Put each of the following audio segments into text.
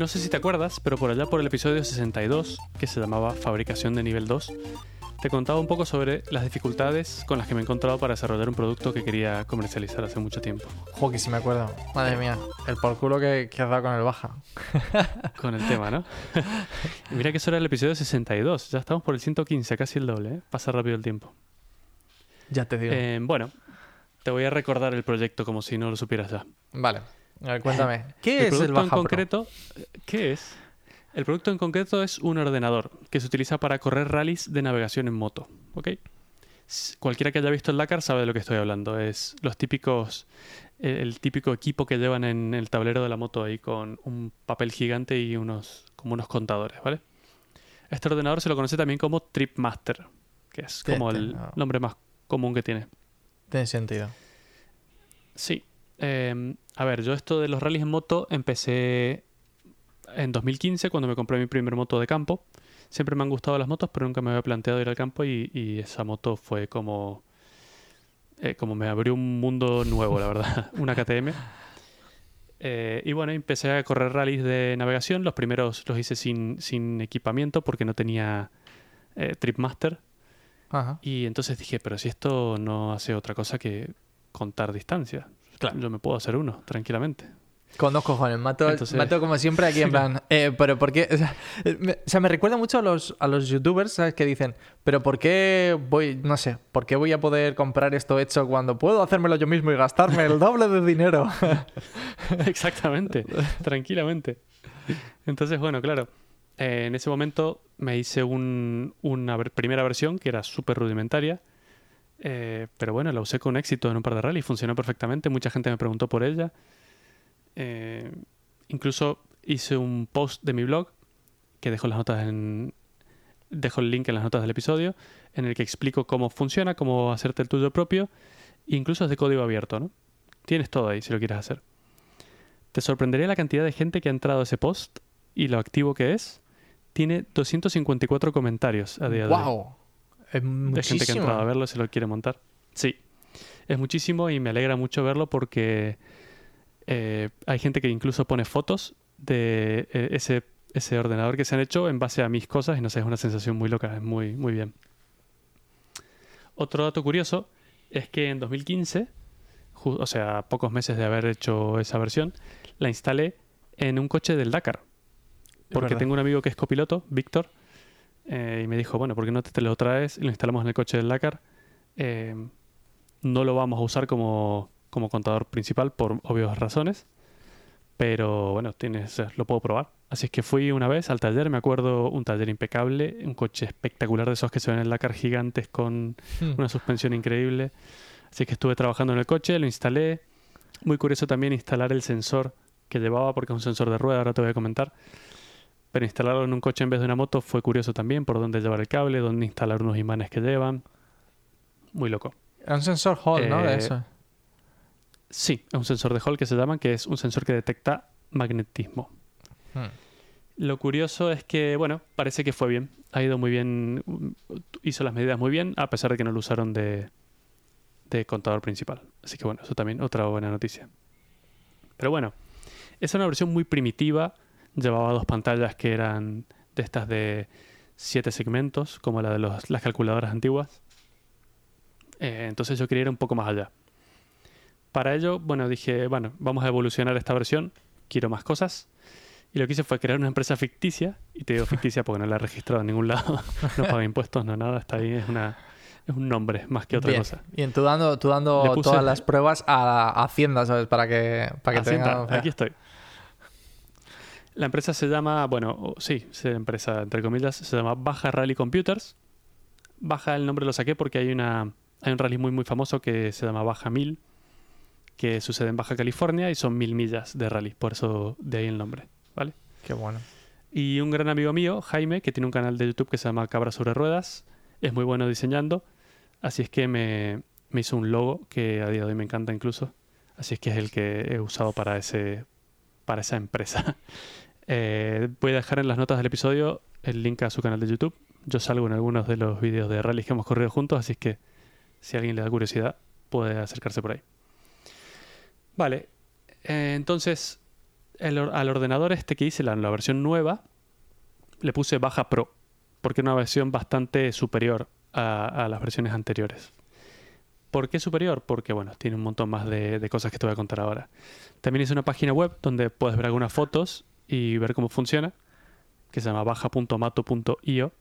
no sé si te acuerdas, pero por allá por el episodio 62, que se llamaba Fabricación de nivel 2, te contaba un poco sobre las dificultades con las que me he encontrado para desarrollar un producto que quería comercializar hace mucho tiempo. Joder, que sí me acuerdo. Madre mía, el por culo que, que has dado con el baja. con el tema, ¿no? mira que eso era el episodio 62, ya estamos por el 115, casi el doble, ¿eh? Pasa rápido el tiempo. Ya te digo. Eh, bueno, te voy a recordar el proyecto como si no lo supieras ya. Vale. A ver, cuéntame. ¿Qué el es el producto Baja en Pro? concreto? ¿Qué es? El producto en concreto es un ordenador que se utiliza para correr rallies de navegación en moto. ¿ok? Cualquiera que haya visto el Dakar sabe de lo que estoy hablando. Es los típicos, el, típico equipo que llevan en el tablero de la moto ahí con un papel gigante y unos como unos contadores, ¿vale? Este ordenador se lo conoce también como Tripmaster, que es como te- el no. nombre más común que tiene. Tiene sentido. Sí. Eh, a ver, yo esto de los rallies en moto empecé en 2015 cuando me compré mi primer moto de campo. Siempre me han gustado las motos, pero nunca me había planteado ir al campo y, y esa moto fue como, eh, como me abrió un mundo nuevo, la verdad. Una KTM. Eh, y bueno, empecé a correr rallies de navegación. Los primeros los hice sin, sin equipamiento porque no tenía eh, Tripmaster. Ajá. Y entonces dije, pero si esto no hace otra cosa que contar distancia. Claro. Yo me puedo hacer uno, tranquilamente. Con dos cojones. Mato, Entonces- mato como siempre aquí en plan. eh, pero ¿por qué? O sea, me, o sea, me recuerda mucho a los, a los youtubers, ¿sabes? Que dicen, pero ¿por qué voy, no sé, ¿por qué voy a poder comprar esto hecho cuando puedo hacérmelo yo mismo y gastarme el doble de dinero? Exactamente, tranquilamente. Entonces, bueno, claro, eh, en ese momento me hice un- una ver- primera versión que era súper rudimentaria, eh, pero bueno, la usé con éxito en un par de rallies, funcionó perfectamente, mucha gente me preguntó por ella. Eh, incluso hice un post de mi blog que dejo las notas en dejo el link en las notas del episodio en el que explico cómo funciona, cómo hacerte el tuyo propio, e incluso es de código abierto, ¿no? Tienes todo ahí si lo quieres hacer. Te sorprendería la cantidad de gente que ha entrado a ese post y lo activo que es. Tiene 254 comentarios a día de hoy. ¡Wow! Es De gente que ha muchísimo. entrado a verlo y se lo quiere montar. Sí, es muchísimo y me alegra mucho verlo porque eh, hay gente que incluso pone fotos de eh, ese, ese ordenador que se han hecho en base a mis cosas y no sé, es una sensación muy loca, es muy, muy bien. Otro dato curioso es que en 2015, ju- o sea, pocos meses de haber hecho esa versión, la instalé en un coche del Dakar. Porque tengo un amigo que es copiloto, Víctor, eh, y me dijo, bueno, ¿por qué no te, te lo traes y lo instalamos en el coche del Dakar? Eh, no lo vamos a usar como, como contador principal por obvias razones, pero bueno, tienes, lo puedo probar. Así es que fui una vez al taller, me acuerdo, un taller impecable, un coche espectacular de esos que se ven en el Dakar gigantes con Hmm. una suspensión increíble. Así que estuve trabajando en el coche, lo instalé. Muy curioso también instalar el sensor que llevaba, porque es un sensor de rueda, ahora te voy a comentar. Pero instalarlo en un coche en vez de una moto fue curioso también, por dónde llevar el cable, dónde instalar unos imanes que llevan. Muy loco. Era un sensor Hall, ¿no? De Eh, eso. Sí, es un sensor de Hall que se llama, que es un sensor que detecta magnetismo. Hmm. Lo curioso es que, bueno, parece que fue bien. Ha ido muy bien, mm, hizo las medidas muy bien, a pesar de que no lo usaron de, de contador principal. Así que bueno, eso también otra buena noticia. Pero bueno, es una versión muy primitiva. Llevaba dos pantallas que eran de estas de siete segmentos, como la de los- las calculadoras antiguas. Eh, entonces yo quería ir un poco más allá. Para ello, bueno, dije, bueno, vamos a evolucionar esta versión, quiero más cosas. Y lo que hice fue crear una empresa ficticia, y te digo ficticia porque no la he registrado en ningún lado, no paga impuestos, no nada, está ahí, es, una, es un nombre más que otra Bien. cosa. Y en tú dando, tú dando todas las pruebas a, a Hacienda, ¿sabes? Para que, para que Hacienda, aquí estoy. La empresa se llama, bueno, sí, es empresa entre comillas, se llama Baja Rally Computers. Baja el nombre lo saqué porque hay una hay un rally muy muy famoso que se llama Baja 1000 que sucede en Baja California y son mil millas de rally, por eso de ahí el nombre, ¿vale? Qué bueno. Y un gran amigo mío, Jaime, que tiene un canal de YouTube que se llama Cabra sobre Ruedas, es muy bueno diseñando, así es que me, me hizo un logo que a día de hoy me encanta incluso, así es que es el que he usado para, ese, para esa empresa. Eh, voy a dejar en las notas del episodio el link a su canal de YouTube. Yo salgo en algunos de los vídeos de rallies que hemos corrido juntos, así que si alguien le da curiosidad puede acercarse por ahí. Vale, eh, entonces al ordenador este que hice, la, versión nueva, le puse baja pro, porque es una versión bastante superior a las versiones anteriores. ¿Por qué superior? Porque, bueno, tiene un montón más de, de cosas que te voy a contar ahora. También hice una página web donde puedes ver algunas fotos y ver cómo funciona, que se llama baja.mato.io,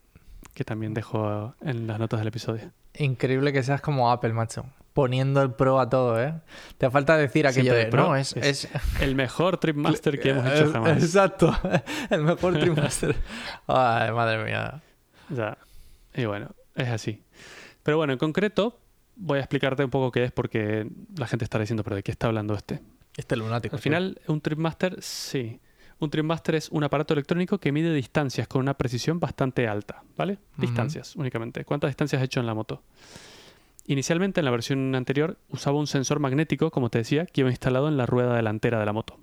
que también dejo en las notas del episodio. Increíble que seas como Apple, macho. Poniendo el pro a todo, ¿eh? Te falta decir aquello Siempre de, pro no, es... es- es... El mejor Tripmaster que hemos hecho jamás. Exacto. El mejor trimestre. Ay, madre mía. Ya. Y bueno, es así. Pero bueno, en concreto, voy a explicarte un poco qué es porque la gente estará diciendo, pero ¿de qué está hablando este? Este lunático. Al final, un Tripmaster, sí. Un Tripmaster es un aparato electrónico que mide distancias con una precisión bastante alta, ¿vale? Distancias únicamente. ¿Cuántas distancias has hecho en la moto? Inicialmente, en la versión anterior, usaba un sensor magnético, como te decía, que iba instalado en la rueda delantera de la moto.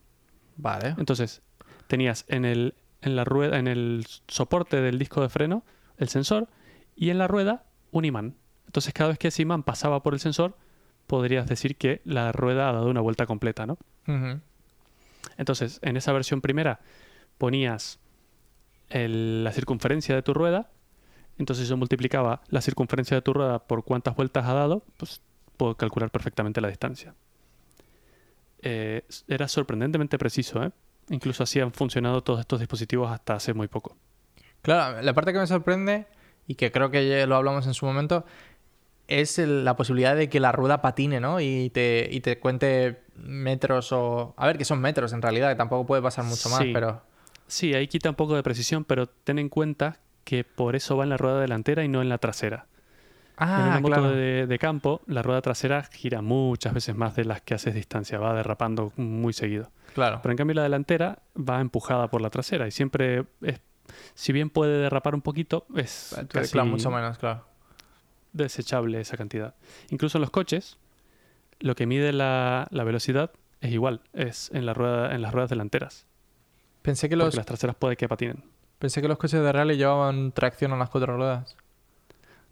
Vale. Entonces, tenías en el, en la rueda, en el soporte del disco de freno el sensor y en la rueda un imán. Entonces, cada vez que ese imán pasaba por el sensor, podrías decir que la rueda ha dado una vuelta completa, ¿no? Entonces, en esa versión primera ponías el- la circunferencia de tu rueda, entonces yo multiplicaba la circunferencia de tu rueda por cuántas vueltas ha dado, pues puedo calcular perfectamente la distancia. Eh, era sorprendentemente preciso, ¿eh? Incluso así han funcionado todos estos dispositivos hasta hace muy poco. Claro, la parte que me sorprende, y que creo que ya lo hablamos en su momento, es el- la posibilidad de que la rueda patine, ¿no? Y te, y te cuente metros o... A ver, que son metros en realidad, que tampoco puede pasar mucho más, Sí. pero... Sí, ahí quita un poco de precisión, pero ten en cuenta que por eso va en la rueda delantera y no en la trasera. en Ah, una moto claro. de, de campo, la rueda trasera gira muchas veces más de las que haces distancia, va derrapando muy seguido. Claro. Pero en cambio la delantera va empujada por la trasera y siempre es, si bien puede derrapar un poquito, es casi Claro, mucho menos, claro. Desechable esa cantidad. Incluso en los coches, lo que mide la, la velocidad es igual, es en, la rueda, en las ruedas delanteras, Pensé que porque los, las traseras puede que patinen. pensé que los coches de rally llevaban tracción a las cuatro ruedas.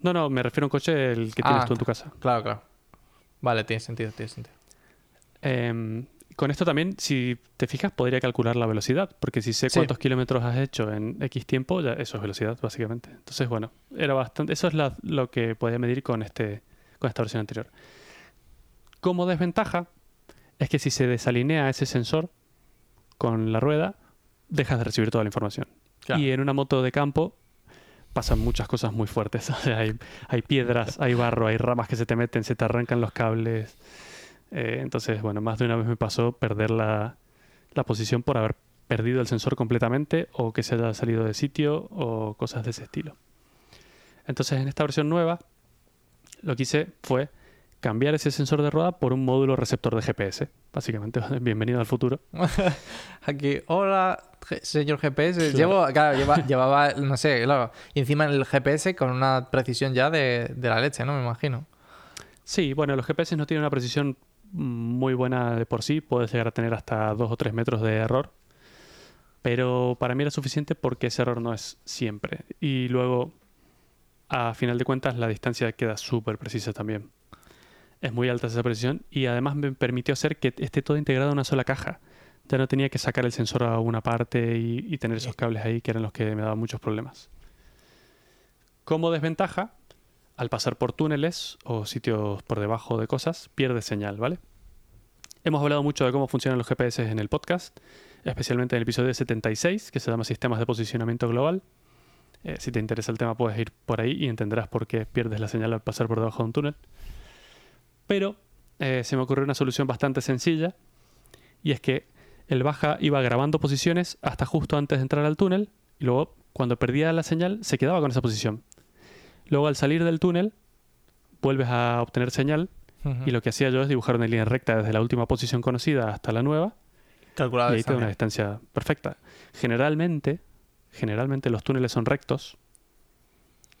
No, no, me refiero a un coche el que Ah. tienes tú en tu casa. Claro, claro. Vale, tiene sentido, tiene sentido. Em, con esto también, si te fijas, podría calcular la velocidad, porque si sé Sí. cuántos kilómetros has hecho en X tiempo, ya eso es velocidad, básicamente. Entonces, bueno, era bastante. Eso es la- lo que podía medir con este, con esta versión anterior. Como desventaja, es que si se desalinea ese sensor con la rueda, dejas de recibir toda la información. Claro. Y en una moto de campo pasan muchas cosas muy fuertes. O sea, hay, hay piedras, hay barro, hay ramas que se te meten, se te arrancan los cables. Eh, entonces, bueno, más de una vez me pasó perder la, la posición por haber perdido el sensor completamente o que se haya salido de sitio o cosas de ese estilo. Entonces, en esta versión nueva, lo que hice fue cambiar ese sensor de rueda por un módulo receptor de GPS. Básicamente, bienvenido al futuro. Aquí, hola, señor GPS. Claro. Llevo, claro, lleva- llevaba, no sé, claro. Y encima el GPS con una precisión ya de, de la leche, ¿no? Me imagino. Sí, bueno, los GPS no tienen una precisión muy buena de por sí, puedes llegar a tener hasta 2 o 3 metros de error, pero para mí era suficiente porque ese error no es siempre. Y luego, a final de cuentas, la distancia queda súper precisa también. Es muy alta esa precisión y además me permitió hacer que esté todo integrado en una sola caja. Ya no tenía que sacar el sensor a una parte y, y tener esos cables ahí que eran los que me daban muchos problemas. Como desventaja, al pasar por túneles o sitios por debajo de cosas, pierde señal, ¿vale? Hemos hablado mucho de cómo funcionan los GPS en el podcast, especialmente en el episodio 76, que se llama Sistemas de Posicionamiento Global. Eh, si te interesa el tema, puedes ir por ahí y entenderás por qué pierdes la señal al pasar por debajo de un túnel. Pero eh, se me ocurrió una solución bastante sencilla, y es que el baja iba grabando posiciones hasta justo antes de entrar al túnel, y luego, cuando perdía la señal, se quedaba con esa posición. Luego al salir del túnel, vuelves a obtener señal y lo que hacía yo es dibujar una línea recta desde la última posición conocida hasta la nueva Calculado y ahí te da una distancia perfecta. Generalmente, generalmente los túneles son rectos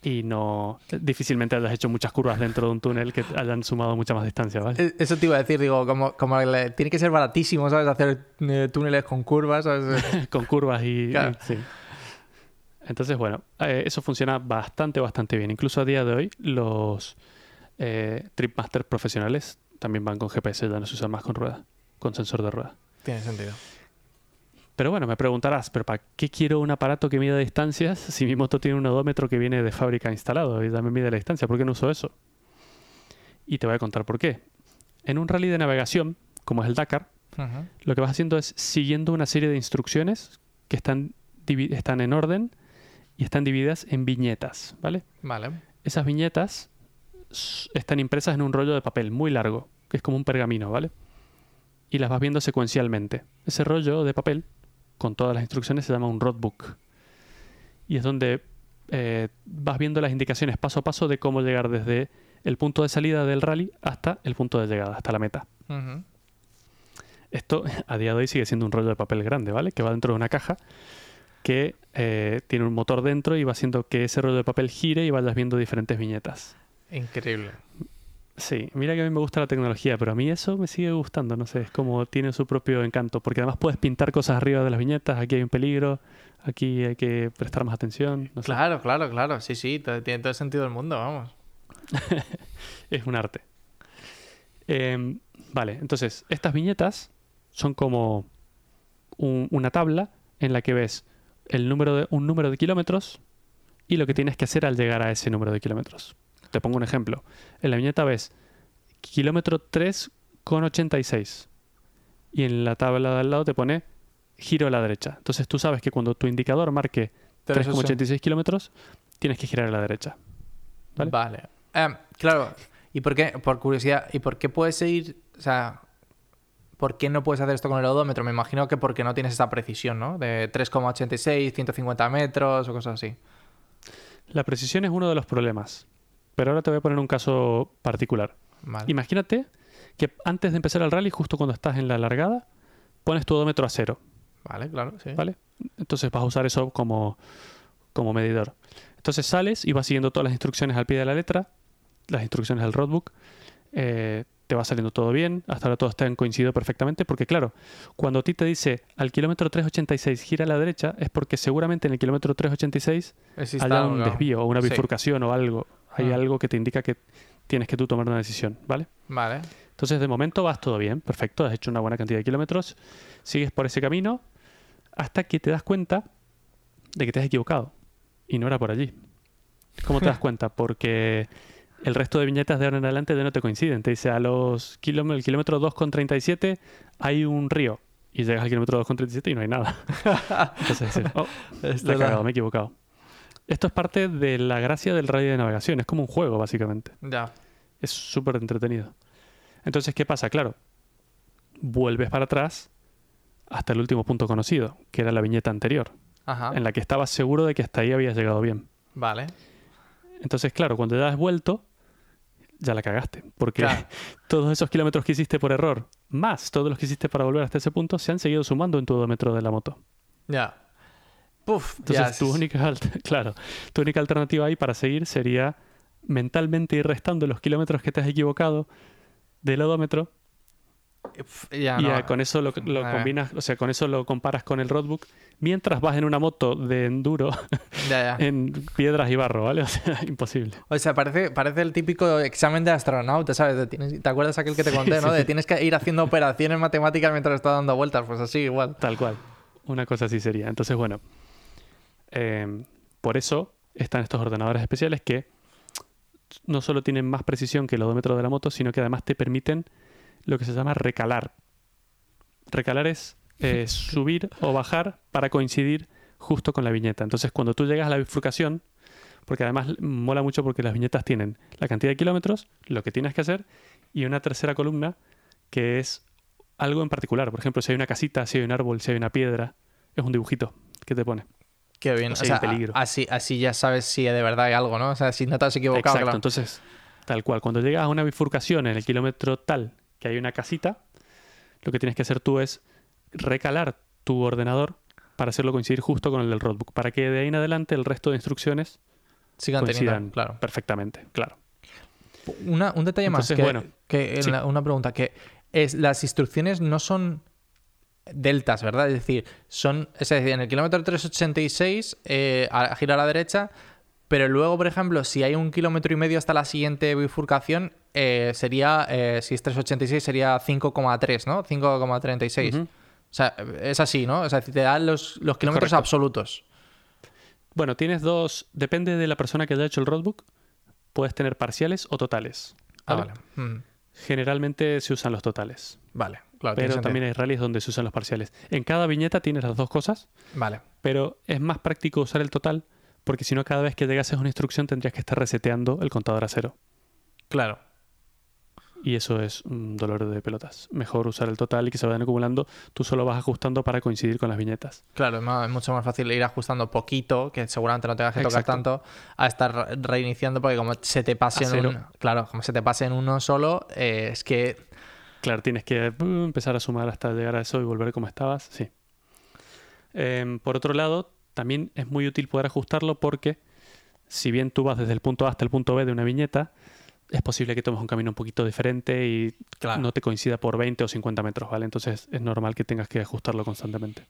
y no difícilmente hayas hecho muchas curvas dentro de un túnel que hayan sumado mucha más distancia, ¿vale? Eh, Eso te iba a decir, digo, como, como le- tiene que ser baratísimo, ¿sabes? Hacer eh, túneles con curvas, ¿sabes? con curvas y, Claro. y- sí. Entonces, bueno, eh, eso funciona bastante, bastante bien. Incluso a día de hoy, los eh, Tripmasters profesionales también van con GPS, ya no se usan más con rueda, con sensor de rueda. Tiene sentido. Pero bueno, me preguntarás, ¿pero para qué quiero un aparato que mida distancias si mi moto tiene un odómetro que viene de fábrica instalado y ya me mide la distancia? ¿Por qué no uso eso? Y te voy a contar por qué. En un rally de navegación, como es el Dakar, lo que vas haciendo es siguiendo una serie de instrucciones que están, están en orden y están divididas en viñetas, ¿vale? Vale. Esas viñetas están impresas en un rollo de papel muy largo, que es como un pergamino, ¿vale? Y las vas viendo secuencialmente. Ese rollo de papel, con todas las instrucciones, se llama un roadbook. Y es donde eh, vas viendo las indicaciones paso a paso de cómo llegar desde el punto de salida del rally hasta el punto de llegada, hasta la meta. Esto a día de hoy sigue siendo un rollo de papel grande, ¿vale? Que va dentro de una caja que eh, tiene un motor dentro y va haciendo que ese rollo de papel gire y vayas viendo diferentes viñetas. Increíble. Sí, mira que a mí me gusta la tecnología, pero a mí eso me sigue gustando, no sé, es como tiene su propio encanto, porque además puedes pintar cosas arriba de las viñetas, aquí hay un peligro, aquí hay que prestar más atención, no sé, Claro, claro, claro. Sí, sí, tiene todo el sentido del mundo, vamos. es un arte. Em, vale, entonces, estas viñetas son como un- una tabla en la que ves el número de, un número de kilómetros y lo que tienes que hacer al llegar a ese número de kilómetros. Te pongo un ejemplo. En la viñeta ves kilómetro 3,86 y en la tabla de al lado te pone giro a la derecha. Entonces tú sabes que cuando tu indicador marque Pero eso sí. 3,86 kilómetros, tienes que girar a la derecha. ¿Vale? Vale. Em, claro. ¿Y por qué? Por curiosidad, ¿y por qué puedes ir, o sea, por qué no puedes hacer esto con el odómetro? Me imagino que porque no tienes esa precisión, ¿no? De 3,86, 150 metros o cosas así. La precisión es uno de los problemas. Pero ahora te voy a poner un caso particular. Vale. Imagínate que antes de empezar el rally, justo cuando estás en la largada, pones tu odómetro a cero, Vale, claro, sí. ¿vale? Entonces vas a usar eso como, como medidor. Entonces sales y vas siguiendo todas las instrucciones al pie de la letra, las instrucciones del roadbook. eh, te va saliendo todo bien, hasta ahora todo está en coincidido perfectamente, porque claro, cuando a ti te dice al kilómetro 386 gira a la derecha, es porque seguramente en el kilómetro 386 Existe haya un desvío o una Sí. bifurcación o algo. Hay Ah. algo que te indica que tienes que tú tomar una decisión, ¿vale? Vale. Entonces, de momento vas todo bien, perfecto, has hecho una buena cantidad de kilómetros, sigues por ese camino hasta que te das cuenta de que te has equivocado y no era por allí. ¿Cómo te das cuenta? Porque el resto de viñetas de ahora en adelante ya no te coinciden. Te dice a los kilómetros, el kilómetro 2,37 hay un río y llegas al kilómetro 2,37 y no hay nada. Entonces dices, oh, da- cagado, me he equivocado. Esto es parte de la gracia del rally de navegación, es como un juego básicamente. Ya. Es súper entretenido. Entonces, ¿qué pasa? Claro, vuelves para atrás hasta el último punto conocido, que era la viñeta anterior, Ajá. en la que estabas seguro de que hasta ahí habías llegado bien. Vale. Entonces, claro, cuando ya has vuelto, ya la cagaste, porque Claro. todos esos kilómetros que hiciste por error, más todos los que hiciste para volver hasta ese punto, se han seguido sumando en tu odómetro de la moto. Ya. Puf. Entonces, tu única, claro, tu única alternativa ahí para seguir sería mentalmente ir restando los kilómetros que te has equivocado del odómetro Y ya con eso lo, lo combinas, o sea, con eso lo comparas con el roadbook mientras vas en una moto de enduro Ya, ya. en piedras y barro, ¿vale? O sea, imposible. O sea, parece, parece el típico examen de astronauta, ¿sabes? De tienes- ¿Te acuerdas aquel que te Sí, conté, no? sí. De tienes que ir haciendo operaciones matemáticas mientras estás dando vueltas. Pues así, igual. Tal cual. Una cosa así sería. Entonces, bueno, eh, por eso están estos ordenadores especiales que no solo tienen más precisión que el odómetro de la moto, sino que además te permiten lo que se llama recalar. Recalar es eh, subir o bajar para coincidir justo con la viñeta. Entonces, cuando tú llegas a la bifurcación, porque además mola mucho porque las viñetas tienen la cantidad de kilómetros, lo que tienes que hacer, y una tercera columna que es algo en particular. Por ejemplo, si hay una casita, si hay un árbol, si hay una piedra, es un dibujito que te pone. Qué bien. O O sea, peligro. así, así ya sabes si de verdad hay algo, ¿no? O sea, si no te has equivocado, Exacto. claro. Entonces, tal cual. Cuando llegas a una bifurcación en el kilómetro tal que hay una casita, lo que tienes que hacer tú es recalar tu ordenador para hacerlo coincidir justo con el del roadbook, para que de ahí en adelante el resto de instrucciones Sigan coincidan teniendo, claro. perfectamente. Claro. Una- un detalle más, que, bueno, que sí. la- una pregunta, que es las instrucciones no son deltas, ¿verdad? Es decir, son, es decir, en el kilómetro 386 eh, a- gira a la derecha, pero luego, por ejemplo, si hay un kilómetro y medio hasta la siguiente bifurcación, eh, sería, eh, si es 386 sería 5,3, ¿no? 5,36. Ujú. sea, es así, ¿no? O sea, te dan los, los kilómetros Correcto. absolutos. Bueno, tienes dos. Depende de la persona que haya hecho el roadbook. Puedes tener parciales o totales. Ah, ¿vale? Mm, Generalmente se usan los totales. Vale, claro. Pero también hay rallies donde se usan los parciales. En cada viñeta tienes las dos cosas, Vale. pero es más práctico usar el total porque si no cada vez que llegases a una instrucción tendrías que estar reseteando el contador a cero. Claro. Y eso es un dolor de pelotas. Mejor usar el total y que se vayan acumulando. Tú solo vas ajustando para coincidir con las viñetas. Claro, es más- es mucho más fácil ir ajustando poquito, que seguramente no tengas que tocar Exacto. tanto, a estar re- reiniciando, porque como se te pase en cero. un, claro, como se te pase en uno solo, eh, es que Claro, tienes que uh, empezar a sumar hasta llegar a eso y volver como estabas. Sí. Em, por otro lado, también es muy útil poder ajustarlo porque si bien tú vas desde el punto A hasta el punto B de una viñeta, es posible que tomes un camino un poquito diferente y Claro. no te coincida por 20 o 50 metros, ¿vale? Entonces es normal que tengas que ajustarlo constantemente.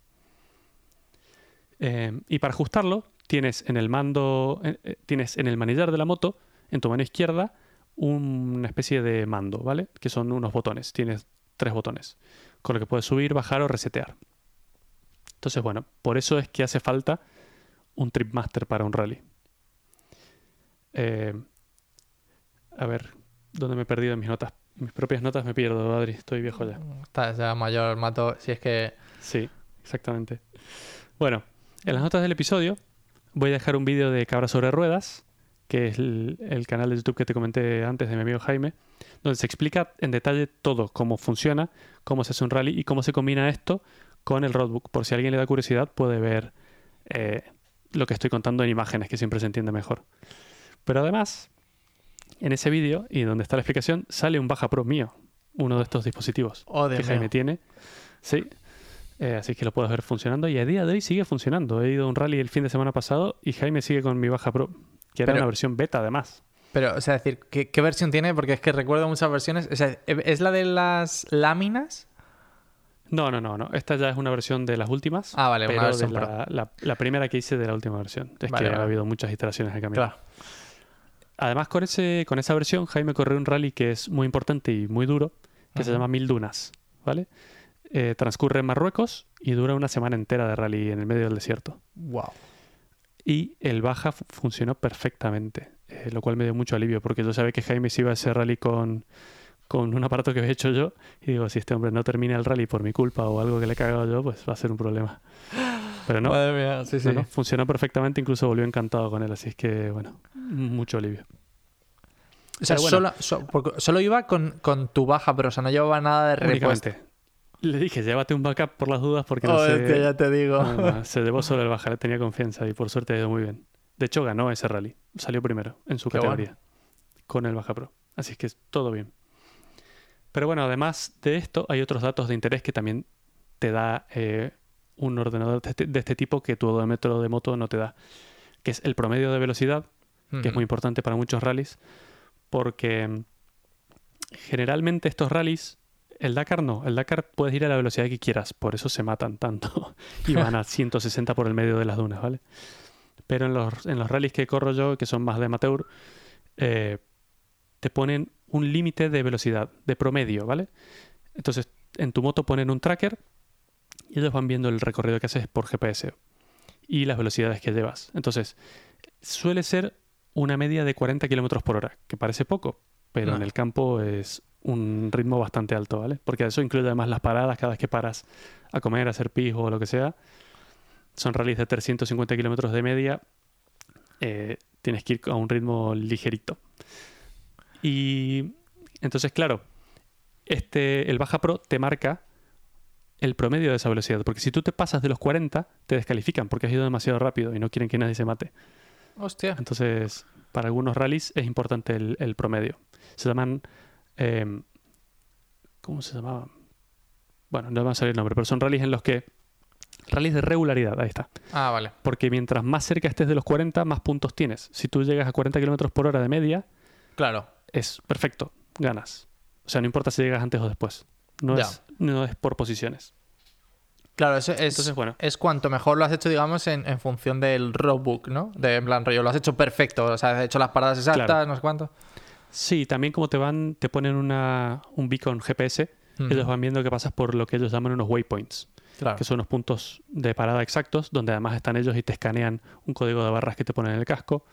Em, y para ajustarlo, tienes en el mando, eh, eh, tienes en el manillar de la moto, en tu mano izquierda, una especie de mando, ¿vale? Que son unos botones. Tienes tres botones, con lo que puedes subir, bajar o resetear. Entonces, bueno, por eso es que hace falta un Tripmaster para un rally. Eh, a ver, ¿dónde me he perdido en mis notas? Mis propias notas me pierdo, Adri. Estoy viejo ya. estás ya mayor, mato. Si es que. Sí, exactamente. Bueno, en las notas del episodio voy a dejar un vídeo de Cabra sobre Ruedas, que es el, el canal de YouTube que te comenté antes de mi amigo Jaime, donde se explica en detalle todo, cómo funciona, cómo se hace un rally y cómo se combina esto con el roadbook. Por si a alguien le da curiosidad, puede ver eh, lo que estoy contando en imágenes, que siempre se entiende mejor. Pero además, en ese vídeo y donde está la explicación, sale un Baja Pro mío, uno de estos dispositivos Oh, que Jaime tiene. Sí. Eh, así que lo puedes ver funcionando. Y a día de hoy sigue funcionando. He ido a un rally el fin de semana pasado y Jaime sigue con mi Baja Pro, que era Pero- una versión beta además. Pero, o sea, decir, ¿qué, qué versión tiene? Porque es que recuerdo muchas versiones. O sea, ¿es la de las láminas? No, no, no, no. Esta ya es una versión de las últimas. Ah, vale, una pero de la, la- la primera que hice de la última versión. Es Vale, que vale. ha habido muchas iteraciones en el camino. Claro. Además, con, ese, con esa versión, Jaime corrió un rally que es muy importante y muy duro, que se llama Mil Dunas. ¿Vale? Eh, transcurre en Marruecos y dura una semana entera de rally en el medio del desierto. Wow. y el baja fu- funcionó perfectamente, eh, lo cual me dio mucho alivio porque yo sabía que Jaime se iba a ese rally con, con un aparato que había hecho yo y digo, si este hombre no termina el rally por mi culpa o algo que le he cagado yo, pues va a ser un problema. Pero no, Madre mía, sí, sí. no, no, funcionó perfectamente, incluso volvió encantado con él, así es que bueno, mucho alivio. O sea, bueno. solo, so- solo iba con, con tu baja, pero o sea, no llevaba nada de repuesto. Únicamente. Le dije, llévate un backup por las dudas porque no Oh, sé... ya te digo. No, no, se llevó solo el baja, le tenía confianza y por suerte ha ido muy bien. De hecho, ganó ese rally. Salió primero en su Qué categoría con el Baja Pro. Así es que todo bien. Pero bueno, además de esto, hay otros datos de interés que también te da eh, un ordenador de este, de este tipo que tu odómetro de moto no te da, que es el promedio de velocidad, que es muy importante para muchos rallies, porque mm, generalmente estos rallies, el Dakar no, el Dakar puedes ir a la velocidad que quieras, por eso se matan tanto y van a 160 por el medio de las dunas, ¿vale? Pero en los, en los rallies que corro yo, que son más de amateur, eh, te ponen un límite de velocidad, de promedio, ¿vale? Entonces, en tu moto ponen un tracker y ellos van viendo el recorrido que haces por GPS y las velocidades que llevas. Entonces, suele ser una media de 40 kilómetros por hora, que parece poco, pero No. en el campo es un ritmo bastante alto, ¿vale? Porque eso incluye además las paradas cada vez que paras a comer, a hacer pis o lo que sea. Son rallies de 350 kilómetros de media. eh, tienes que ir a un ritmo ligerito. Y entonces, claro, este, el Baja Pro te marca el promedio de esa velocidad. Porque si tú te pasas de los 40, te descalifican porque has ido demasiado rápido y no quieren que nadie se mate. Hostia. Entonces, para algunos rallies es importante el, el promedio. Se llaman. eh, ¿Cómo se llamaban? Bueno, no me va a salir el nombre, pero son rallies en los que. Rallies de regularidad, ahí está. Ah, vale. Porque mientras más cerca estés de los 40, más puntos tienes. Si tú llegas a 40 kilómetros por hora de media, Claro. es perfecto, ganas. O sea, no importa si llegas antes o después. No, Ya. es, no es por posiciones. Claro, eso es, Entonces, bueno. es cuanto mejor lo has hecho, digamos, en, en función del roadbook, ¿no? De en plan rollo, lo has hecho perfecto, o sea, has hecho las paradas exactas, Claro. no sé cuánto. Sí, también como te van, te ponen una, un beacon GPS, ellos van viendo que pasas por lo que ellos llaman unos waypoints. Claro. que son unos puntos de parada exactos, donde además están ellos y te escanean un código de barras que te ponen en el casco.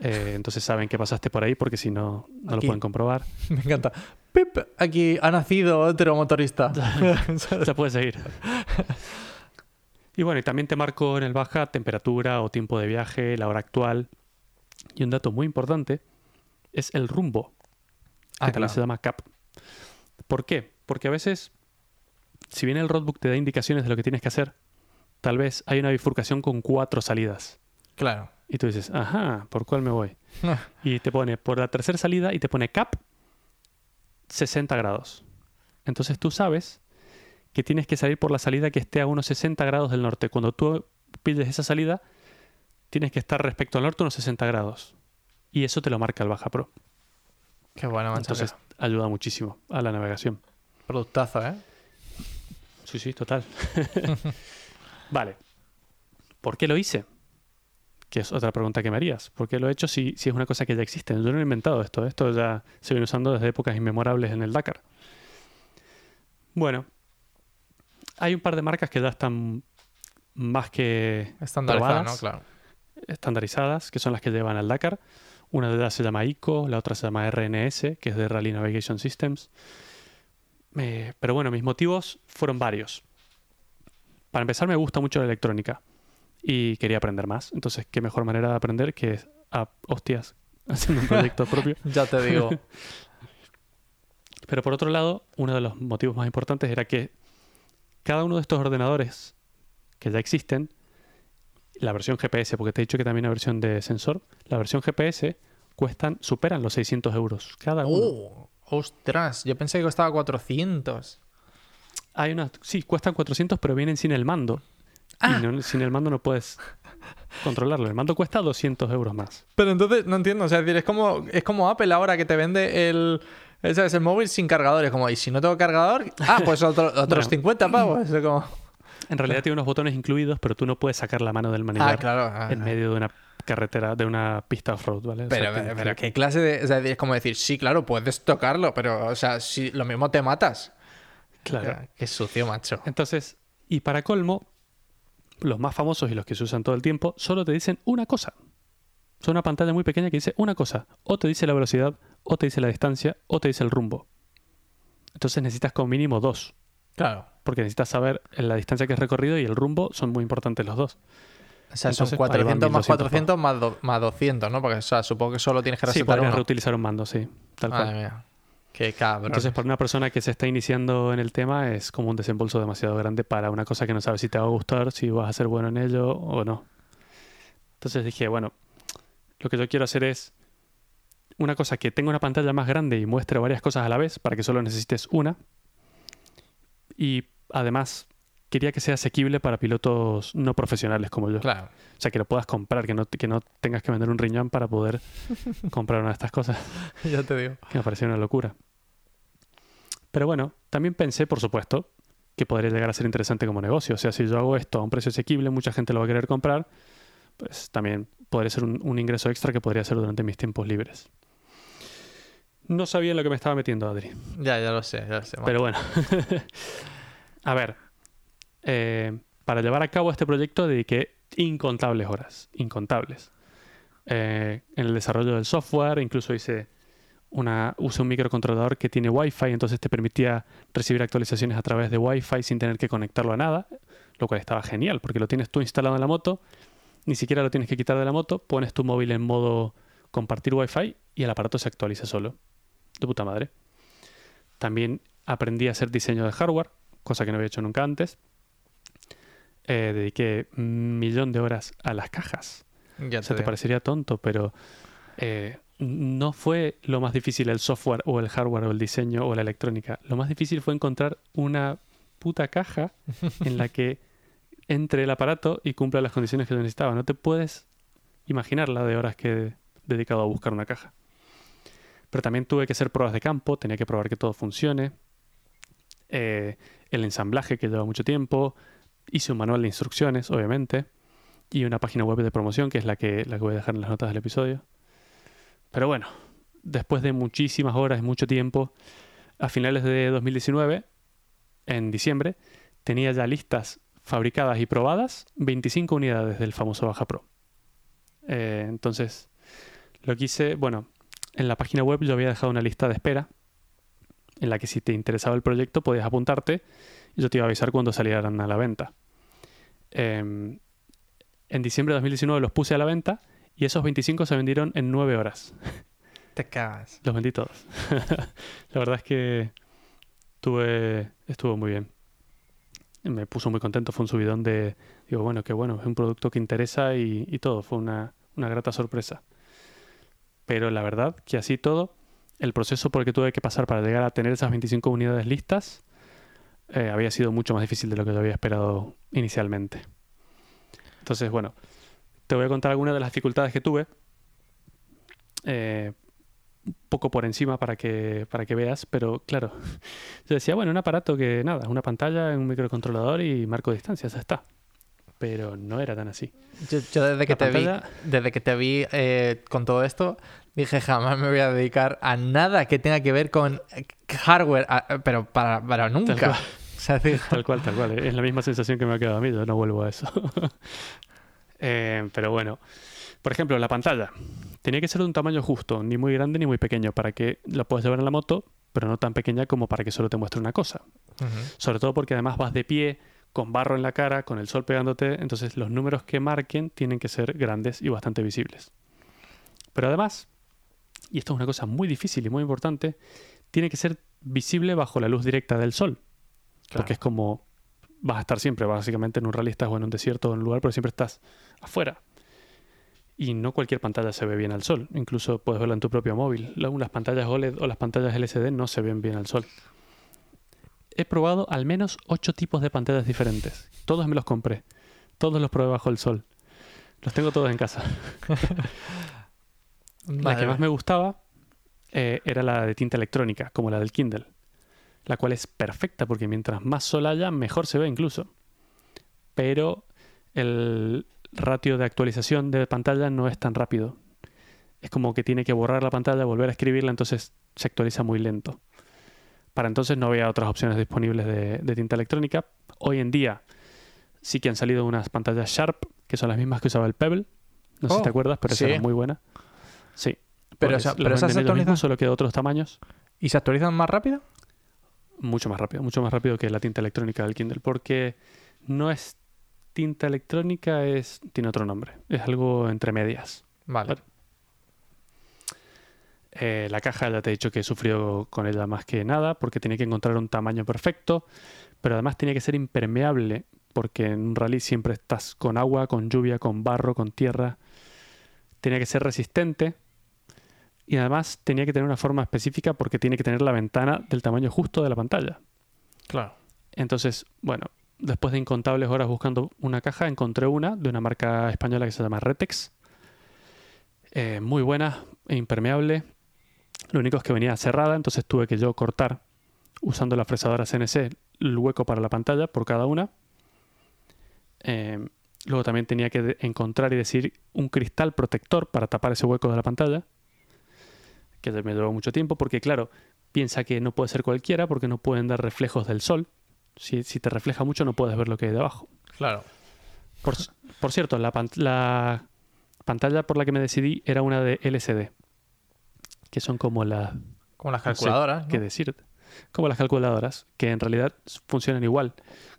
Eh, entonces saben que pasaste por ahí porque si no, no lo pueden comprobar. Me encanta. Pip, aquí ha nacido otro motorista. Ya puedes seguir. Y bueno, y también te marco en el baja temperatura o tiempo de viaje, la hora actual. Y un dato muy importante es el rumbo, que Ah, también se llama CAP. ¿Por qué? Porque a veces, si bien el roadbook te da indicaciones de lo que tienes que hacer, tal vez hay una bifurcación con cuatro salidas. Claro. Y tú dices, ajá, ¿por cuál me voy? Y te pone por la tercera salida y te pone CAP 60 grados. Entonces tú sabes que tienes que salir por la salida que esté a unos 60 grados del norte. Cuando tú pilles esa salida, tienes que estar respecto al norte unos 60 grados. Y eso te lo marca el Baja Pro. Qué bueno. Entonces ayuda muchísimo a la navegación. Productazo, ¿eh? Sí, sí, total. vale. ¿Por qué lo hice? Que es otra pregunta que me harías. ¿Por qué lo he hecho si, si es una cosa que ya existe? Yo no he inventado esto. Esto ya se viene usando desde épocas inmemorables en el Dakar. Bueno, hay un par de marcas que ya están más que Estandarizado, ¿no? Claro. estandarizadas, que son las que llevan al Dakar. Una de ellas se llama ICO, la otra se llama RNS, que es de Rally Navigation Systems. Eh, pero bueno, mis motivos fueron varios. Para empezar, me gusta mucho la electrónica y quería aprender más. Entonces, qué mejor manera de aprender que a hostias haciendo un proyecto propio. Ya te digo. Pero por otro lado, uno de los motivos más importantes era que cada uno de estos ordenadores que ya existen, la versión GPS, porque te he dicho que también hay versión de sensor, la versión GPS cuestan, superan los 600 euros cada uno. ¡Oh! ¡Ostras! Yo pensé que costaba 400. Hay unas, sí, cuestan 400, pero vienen sin el mando. Ah. Y no- sin el mando no puedes controlarlo. El mando cuesta 200 euros más. Pero entonces, no entiendo. O sea, es decir, es como, es como Apple ahora que te vende el, ¿sabes? el móvil sin cargador. Es como, ¿y si no tengo cargador? Ah, pues otro- otros Bueno. 50 pavos. Como... En realidad tiene unos botones incluidos, pero tú no puedes sacar la mano del maniobrar Ah, claro. ah, en medio de una carretera, de una pista off-road, ¿vale? O Pero, pero, pero ¿qué clase de...? O sea, es como decir, sí, claro, puedes tocarlo, pero, o sea, si lo mismo te matas. Claro. Qué sucio, macho. Entonces, y para colmo, los más famosos y los que se usan todo el tiempo solo te dicen una cosa. Son una pantalla muy pequeña que dice una cosa. O te dice la velocidad, o te dice la distancia, o te dice el rumbo. Entonces necesitas como mínimo dos. Claro. Porque necesitas saber la distancia que has recorrido y el rumbo son muy importantes los dos. O sea, Entonces, son 400 ahí van más 1200 400 más, do- más 200, ¿no? Porque, o sea, supongo que solo tienes que Sí, resetar podrías uno. reutilizar un mando, sí. Tal cual. Madre mía. Qué cabrón. Entonces, para una persona que se está iniciando en el tema, es como un desembolso demasiado grande para una cosa que no sabes si te va a gustar, si vas a ser bueno en ello o no. Entonces dije, bueno, lo que yo quiero hacer es una cosa que tenga una pantalla más grande y muestre varias cosas a la vez para que solo necesites una. Y además, quería que sea asequible para pilotos no profesionales como yo. Claro. O sea, que lo puedas comprar, que no, que no tengas que vender un riñón para poder comprar una de estas cosas ya te digo. que me pareció una locura. Pero bueno, también pensé, por supuesto, que podría llegar a ser interesante como negocio. O sea, si yo hago esto a un precio asequible, mucha gente lo va a querer comprar, pues también podría ser un, un ingreso extra que podría hacer durante mis tiempos libres. No sabía en lo que me estaba metiendo, Adri. Ya, ya lo sé, ya lo sé. Pero bueno. a ver. Eh, para llevar a cabo este proyecto dediqué incontables horas. Incontables. Eh, en el desarrollo del software, incluso hice una, usé un microcontrolador que tiene Wi-Fi, entonces te permitía recibir actualizaciones a través de Wi-Fi sin tener que conectarlo a nada, lo cual estaba genial, porque lo tienes tú instalado en la moto, ni siquiera lo tienes que quitar de la moto, pones tu móvil en modo compartir Wi-Fi y el aparato se actualiza solo. De puta madre. También aprendí a hacer diseño de hardware, cosa que no había hecho nunca antes. Eh, dediqué un millón de horas a las cajas. Ya O sea, te parecería tonto, pero eh, no fue lo más difícil el software o el hardware o el diseño o la electrónica. Lo más difícil fue encontrar una puta caja en la que entre el aparato y cumpla las condiciones que yo necesitaba. No te puedes imaginar la de horas que he dedicado a buscar una caja. Pero también tuve que hacer pruebas de campo, tenía que probar que todo funcione. Eh, el ensamblaje que lleva mucho tiempo. Hice un manual de instrucciones, obviamente. Y una página web de promoción, que es la que, la que voy a dejar en las notas del episodio. Pero bueno, después de muchísimas horas y mucho tiempo, a finales de 2019, en diciembre, tenía ya listas fabricadas y probadas 25 unidades del famoso Baja Pro. Eh, entonces, lo que hice, bueno, en la página web yo había dejado una lista de espera en la que si te interesaba el proyecto podías apuntarte y yo te iba a avisar cuando salieran a la venta. Em, en diciembre de 2019 los puse a la venta y esos 25 se vendieron en 9 horas. Te cagas. Los vendí todos. la verdad es que tuve, estuvo muy bien. Me puso muy contento, fue un subidón de, digo, bueno, qué bueno, es un producto que interesa y, y todo, fue una, una grata sorpresa. Pero la verdad que así todo, el proceso por el que tuve que pasar para llegar a tener esas 25 unidades listas eh, había sido mucho más difícil de lo que yo había esperado inicialmente. Entonces, bueno, te voy a contar algunas de las dificultades que tuve. Eh, un poco por encima para que, para que veas, pero claro, yo decía, bueno, un aparato que nada, una pantalla, un microcontrolador y marco de distancia, ya está. Pero no era tan así. Yo, yo desde, que te vi, desde que te vi eh, con todo esto, dije jamás me voy a dedicar a nada que tenga que ver con hardware, a- pero para, para nunca. cual. O sea, digo, Tal cual, tal cual. Es la misma sensación que me ha quedado a mí, yo no vuelvo a eso. Eh, pero bueno, por ejemplo, la pantalla. Tenía que ser de un tamaño justo, ni muy grande ni muy pequeño, para que la puedas llevar en la moto, pero no tan pequeña como para que solo te muestre una cosa. Sobre todo porque además vas de pie, con barro en la cara, con el sol pegándote, entonces los números que marquen tienen que ser grandes y bastante visibles. Pero además, y esto es una cosa muy difícil y muy importante, tiene que ser visible bajo la luz directa del sol. Porque es como vas a estar siempre, básicamente en un rally estás o en un desierto o en un lugar, pero siempre estás afuera. Y no cualquier pantalla se ve bien al sol. Incluso puedes verla en tu propio móvil. La- Las pantallas OLED o las pantallas LCD no se ven bien al sol. He probado al menos ocho tipos de pantallas diferentes. Todos me los compré. Todos los probé bajo el sol. Los tengo todos en casa. La que más me gustaba eh, era la de tinta electrónica, como la del Kindle, la cual es perfecta porque mientras más sol haya, mejor se ve incluso. Pero el ratio de actualización de pantalla no es tan rápido. Es como que tiene que borrar la pantalla, volver a escribirla, entonces se actualiza muy lento. Para entonces no había otras opciones disponibles de, de tinta electrónica. Hoy en día sí que han salido unas pantallas Sharp, que son las mismas que usaba el Pebble. No sé si Oh, te acuerdas, pero esa sí. era muy buena. Sí. Pero esa- pero esas se actualizan- solo que de otros tamaños. ¿Y se actualizan más rápido? Mucho más rápido, mucho más rápido que la tinta electrónica del Kindle, porque no es tinta electrónica, es tiene otro nombre. Es algo entre medias. Vale. Vale. Eh, la caja ya te he dicho que he sufrido con ella más que nada, porque tenía que encontrar un tamaño perfecto, pero además tenía que ser impermeable, porque en un rally siempre estás con agua, con lluvia, con barro, con tierra. Tenía que ser resistente y además tenía que tener una forma específica porque tiene que tener la ventana del tamaño justo de la pantalla. Claro. Entonces, bueno, después de incontables horas buscando una caja, encontré una de una marca española que se llama Retex. Eh, muy buena e impermeable. Lo único es que venía cerrada, entonces tuve que yo cortar usando la fresadora CNC el hueco para la pantalla por cada una. Eh, luego también tenía que encontrar y decir un cristal protector para tapar ese hueco de la pantalla, que me llevó mucho tiempo porque claro, piensa que no puede ser cualquiera porque no pueden dar reflejos del sol. Si, si te refleja mucho no puedes ver lo que hay debajo. Claro. Por, por cierto, la, pan- la pantalla por la que me decidí era una de LCD, que son como las Como las no sé calculadoras. qué decir, como las calculadoras, que en realidad funcionan igual.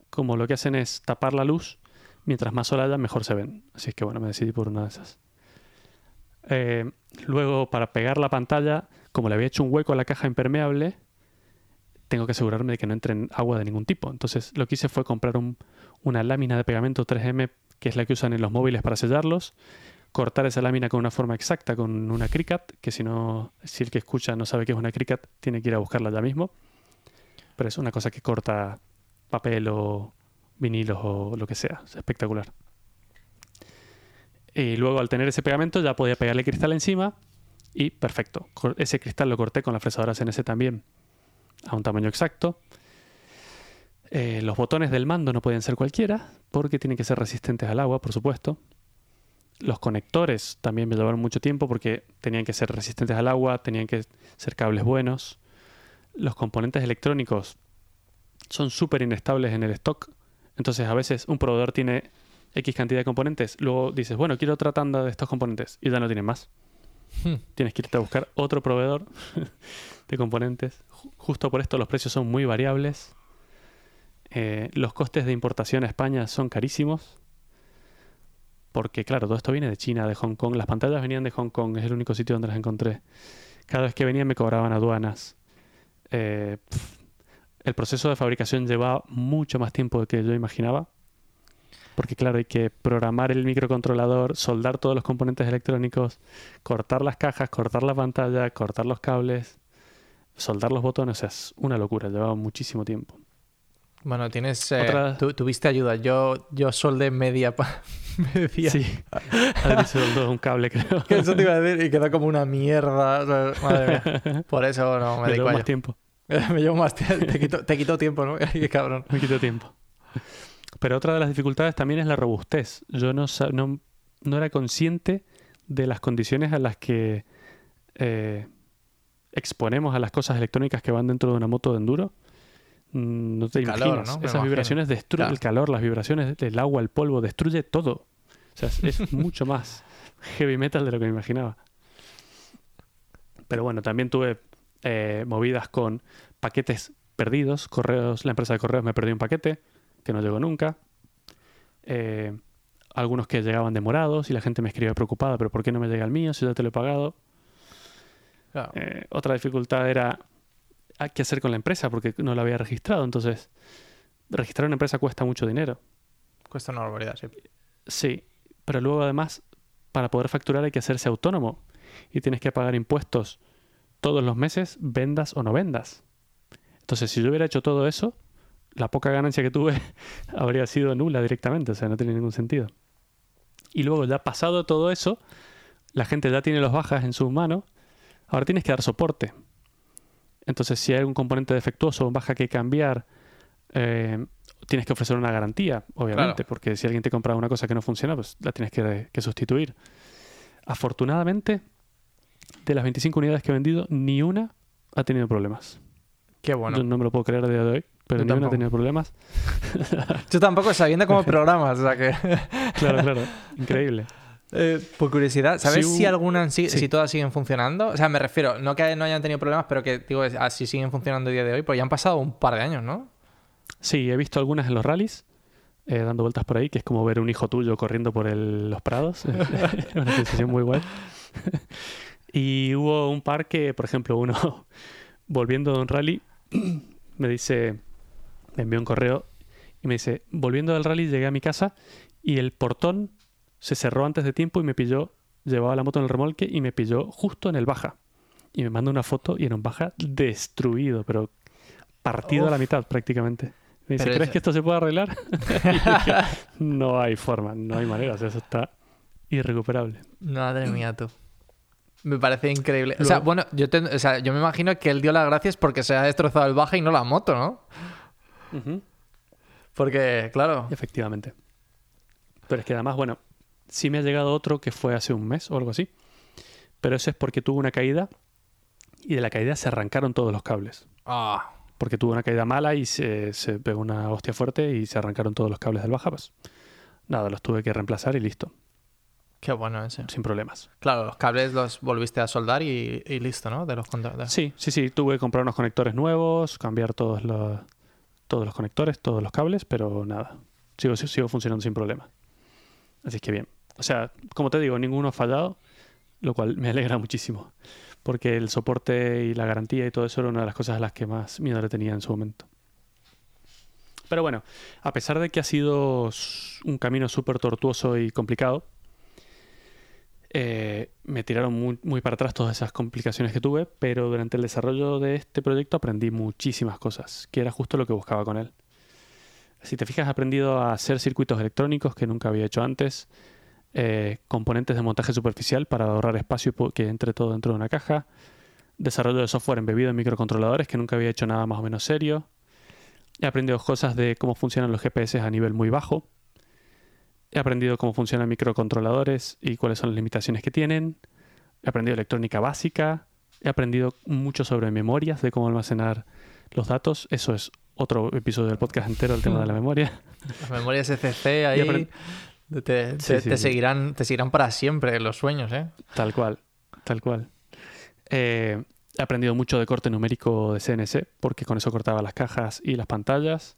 Como lo que hacen es tapar la luz, mientras más sol haya, mejor se ven. Así es que bueno, me decidí por una de esas. Eh, luego, para pegar la pantalla, como le había hecho un hueco a la caja impermeable, tengo que asegurarme de que no entre en agua de ningún tipo. Entonces, lo que hice fue comprar un- una lámina de pegamento 3M, que es la que usan en los móviles para sellarlos, cortar esa lámina con una forma exacta, con una Cricut, que si no, si el que escucha no sabe qué es una Cricut, tiene que ir a buscarla ya mismo. Pero es una cosa que corta papel o vinilos o lo que sea. Es espectacular. Y luego al tener ese pegamento ya podía pegarle cristal encima y perfecto. Ese cristal lo corté con la fresadora CNC también a un tamaño exacto. Eh, los botones del mando no pueden ser cualquiera porque tienen que ser resistentes al agua, por supuesto. Los conectores también me llevaron mucho tiempo porque tenían que ser resistentes al agua, tenían que ser cables buenos. Los componentes electrónicos son súper inestables en el stock. Entonces a veces un proveedor tiene X cantidad de componentes, luego dices, bueno, quiero otra tanda de estos componentes y ya no tiene más. Hmm. Tienes que irte a buscar otro proveedor de componentes. Ju- Justo por esto los precios son muy variables. Eh, los costes de importación a España son carísimos. Porque, claro, todo esto viene de China, de Hong Kong. Las pantallas venían de Hong Kong, es el único sitio donde las encontré. Cada vez que venían me cobraban aduanas. Eh, el proceso de fabricación llevaba mucho más tiempo de que yo imaginaba. Porque, claro, hay que programar el microcontrolador, soldar todos los componentes electrónicos, cortar las cajas, cortar la pantalla, cortar los cables, soldar los botones. O sea, es una locura, llevaba muchísimo tiempo. Bueno, tienes. eh, Otra- tu- tuviste ayuda. Yo, yo soldé media. pa- media. Sí, Adri soldó un cable, creo. Que Eso te iba a decir y quedó como una mierda. o sea, madre mía. Por eso no me Me dedico más tiempo. Me llevo más tiempo. Te quitó, te quitó tiempo, ¿no? Qué cabrón. Me quitó tiempo. Pero otra de las dificultades también es la robustez. Yo no, sa- no, no era consciente de las condiciones a las que eh, exponemos a las cosas electrónicas que van dentro de una moto de enduro. Mm, No te Calor, imaginas. ¿no? Esas vibraciones destruyen Claro. el calor, las vibraciones del agua, el polvo, destruye todo. O sea, es, es mucho más heavy metal de lo que me imaginaba. Pero bueno, también tuve eh, movidas con paquetes perdidos. Correos, la empresa de correos me perdió un paquete que no llegó nunca. Eh, algunos que llegaban demorados y la gente me escribía preocupada, pero ¿por qué no me llega el mío si ya te lo he pagado? Claro. Eh, otra dificultad era ¿a qué hacer con la empresa porque no la había registrado. Entonces, registrar una empresa cuesta mucho dinero. Cuesta una barbaridad, sí. Sí, pero luego además, para poder facturar hay que hacerse autónomo y tienes que pagar impuestos todos los meses, vendas o no vendas. Entonces, si yo hubiera hecho todo eso, la poca ganancia que tuve habría sido nula directamente, o sea, no tiene ningún sentido. Y luego, ya pasado todo eso, la gente ya tiene los bajas en sus manos, ahora tienes que dar soporte. Entonces, si hay un componente defectuoso o baja que cambiar, eh, tienes que ofrecer una garantía, obviamente, Claro. porque si alguien te compra una cosa que no funciona, pues la tienes que, que sustituir. Afortunadamente, de las 25 unidades que he vendido, ni una ha tenido problemas. Qué bueno. Yo no me lo puedo creer a día de hoy, pero Yo tampoco. tenido problemas. Yo tampoco sabiendo cómo programas, o sea que. Claro, claro. Increíble. Eh, por curiosidad, ¿sabes si hubo- algunas sí. si todas siguen funcionando? O sea, me refiero, no que no hayan tenido problemas, pero que digo, así siguen funcionando a día de hoy, porque ya han pasado un par de años, ¿no? Sí, he visto algunas en los rallies, eh, dando vueltas por ahí, que es como ver un hijo tuyo corriendo por el- los prados. Una sensación muy guay. y hubo un par que, por ejemplo, uno volviendo de un rally, me dice, me envió un correo y me dice, volviendo del rally llegué a mi casa y el portón se cerró antes de tiempo y me pilló, llevaba la moto en el remolque y me pilló justo en el baja. Y me manda una foto y era un baja destruido, pero partido a la mitad prácticamente. Me dice, Pero ¿crees es- que esto se puede arreglar? Dije, no hay forma, no hay manera, o sea, eso está irrecuperable. Madre mía, tú. Me parece increíble. O sea, bueno, yo, te- o sea, yo me imagino que él dio las gracias porque se ha destrozado el baja y no la moto, ¿no? Porque, claro. Efectivamente. Pero es que además, bueno, sí me ha llegado otro que fue hace un mes o algo así. Pero eso es porque tuvo una caída y de la caída se arrancaron todos los cables. Ah, Porque tuvo una caída mala y se, se pegó una hostia fuerte y se arrancaron todos los cables del baja. Pues nada, los tuve que reemplazar y listo, qué bueno ese. sin problemas. Claro, los cables los volviste a soldar y, y listo, ¿no? De los controles. Sí, sí, sí, tuve que comprar unos conectores nuevos, cambiar todos los, todos los conectores, todos los cables, pero nada, sigo, sigo funcionando sin problema. Así que bien. O sea, como te digo, ninguno ha fallado, lo cual me alegra muchísimo, porque el soporte y la garantía y todo eso era una de las cosas a las que más miedo le tenía en su momento. Pero bueno, a pesar de que ha sido un camino súper tortuoso y complicado, eh, me tiraron muy, muy para atrás todas esas complicaciones que tuve, pero durante el desarrollo de este proyecto aprendí muchísimas cosas, que era justo lo que buscaba con él. Si te fijas, he aprendido a hacer circuitos electrónicos que nunca había hecho antes, eh, componentes de montaje superficial para ahorrar espacio y que entre todo dentro de una caja, desarrollo de software embebido en microcontroladores que nunca había hecho nada más o menos serio. He aprendido cosas de cómo funcionan los GPS a nivel muy bajo. He aprendido cómo funcionan microcontroladores y cuáles son las limitaciones que tienen. He aprendido electrónica básica. He aprendido mucho sobre memorias, de cómo almacenar los datos. Eso es otro episodio del podcast entero el tema de la memoria. Las memorias SCC ahí te, te, Sí, sí, te sí. seguirán, te seguirán para siempre los sueños, ¿eh? Tal cual, tal cual. Eh, he aprendido mucho de corte numérico de CNC, porque con eso cortaba las cajas y las pantallas.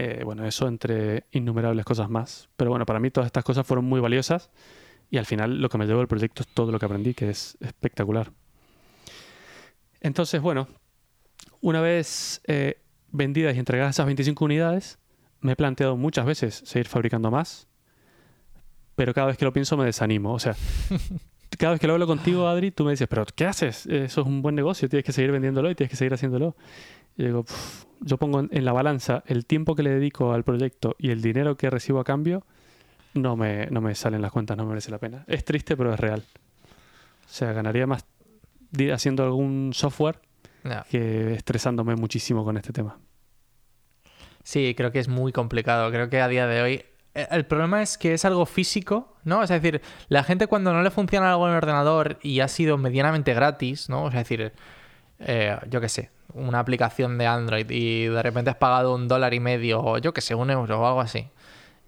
Eh, bueno, eso entre innumerables cosas más. Pero bueno, para mí todas estas cosas fueron muy valiosas y al final lo que me llevó del proyecto es todo lo que aprendí, que es espectacular. Entonces, bueno, una vez eh, vendidas y entregadas esas 25 unidades, me he planteado muchas veces seguir fabricando más, pero cada vez que lo pienso me desanimo. O sea, cada vez que lo hablo contigo, Adri, tú me dices, pero ¿qué haces? Eso es un buen negocio, tienes que seguir vendiéndolo y tienes que seguir haciéndolo. Y digo, "Puf, yo pongo en, la balanza el tiempo que le dedico al proyecto y el dinero que recibo a cambio, no me, no me salen las cuentas, no me merece la pena. Es triste, pero es real. O sea, ganaría más haciendo algún software que estresándome muchísimo con este tema. Sí, creo que es muy complicado. Creo que a día de hoy. Eh, El problema es que es algo físico, ¿no? Es decir, la gente cuando no le funciona algo en el ordenador y ha sido medianamente gratis, ¿no? Es decir, eh, yo qué sé, una aplicación de Android y de repente has pagado un dólar y medio o yo qué sé, un euro o algo así.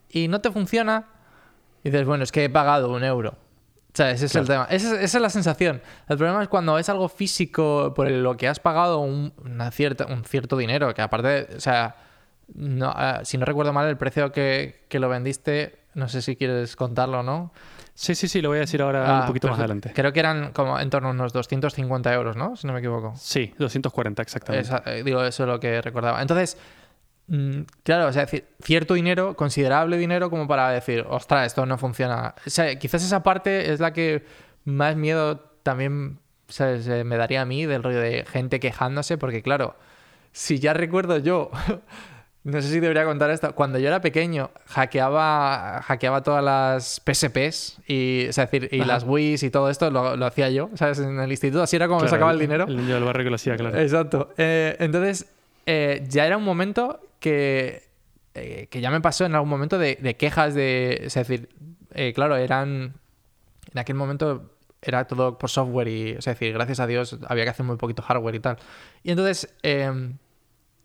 Y no te funciona, y dices, bueno, es que he pagado un euro. O sea, ese es el tema. Esa, es- esa es la sensación. El problema es cuando es algo físico por lo que has pagado un, una cierta, un cierto dinero, que aparte, o sea, no, ah, si no recuerdo mal, el precio que, que lo vendiste, no sé si quieres contarlo o no. Sí, sí, sí, lo voy a decir ahora un Ah, poquito más adelante. Creo que eran como en torno a unos 250 euros, ¿no? Si no me equivoco. Sí, 240 exactamente. Esa- eh, digo, eso es lo que recordaba. Entonces, mm, claro, o sea, ci- cierto dinero, considerable dinero como para decir, ostras, esto no funciona. O sea, quizás esa parte es la que más miedo también ¿sabes? Eh, me daría a mí del rollo de gente quejándose, porque claro, si ya recuerdo yo, no sé si debería contar esto, cuando yo era pequeño hackeaba, hackeaba todas las PSPs y, es decir, y Ajá. las Wii's y todo esto lo, lo hacía yo, ¿sabes? En el instituto, así era como me Claro, sacaba el dinero. El niño del barrio que lo hacía, claro. Exacto. Eh, entonces, eh, ya era un momento que, eh, que ya me pasó en algún momento de, de quejas de... Es decir, eh, claro, eran... En aquel momento era todo por software y, es decir, gracias a Dios había que hacer muy poquito hardware y tal. Y entonces, eh,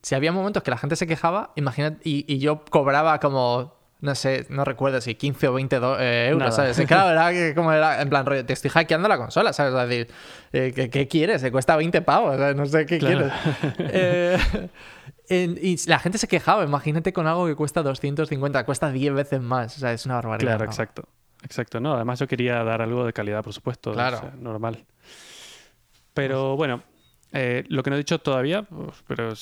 si había momentos que la gente se quejaba, imagínate, y, y yo cobraba como, no sé, no recuerdo si 15 o 20 do- eh, euros, Nada. ¿sabes? Claro, era que como era, en plan, rollo, te estoy hackeando la consola, ¿sabes? Es decir, eh, ¿qué, qué quieres? Se cuesta 20 pavos, ¿sabes? no sé qué Claro. quieres. Eh, en- y la gente se quejaba, imagínate con algo que cuesta 250, cuesta 10 veces más, o sea, es una barbaridad. Claro, ¿no? exacto. Exacto. No, además yo quería dar algo de calidad, por supuesto. o Claro. sea, normal. Pero bueno, eh, lo que no he dicho todavía, pero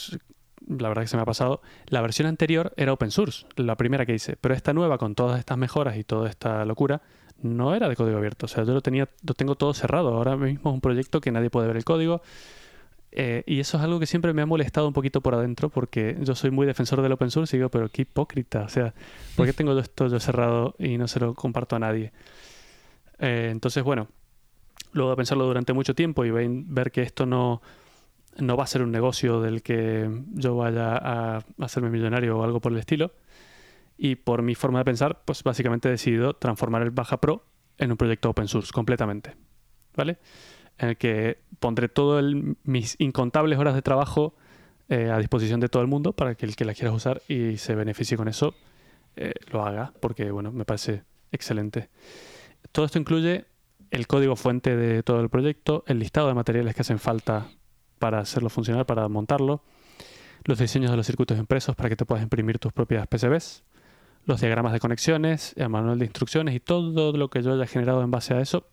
la verdad que se me ha pasado, la versión anterior era open source, la primera que hice. Pero esta nueva, con todas estas mejoras y toda esta locura, no era de código abierto. O sea, yo lo tenía, lo tengo todo cerrado. Ahora mismo es un proyecto que nadie puede ver el código. Eh, y eso es algo que siempre me ha molestado un poquito por adentro porque yo soy muy defensor del open source y digo, pero qué hipócrita, o sea, ¿por qué tengo esto yo cerrado y no se lo comparto a nadie? Eh, entonces, bueno, luego de pensarlo durante mucho tiempo y ver que esto no, no va a ser un negocio del que yo vaya a hacerme millonario o algo por el estilo, y por mi forma de pensar, pues básicamente he decidido transformar el Baja Pro en un proyecto open source completamente, ¿vale? En el que pondré todas mis incontables horas de trabajo eh, a disposición de todo el mundo para que el que la quiera usar y se beneficie con eso eh, lo haga, porque bueno, me parece excelente. Todo esto incluye el código fuente de todo el proyecto, el listado de materiales que hacen falta para hacerlo funcionar, para montarlo, los diseños de los circuitos impresos para que te puedas imprimir tus propias PCBs, los diagramas de conexiones, el manual de instrucciones y todo lo que yo haya generado en base a eso,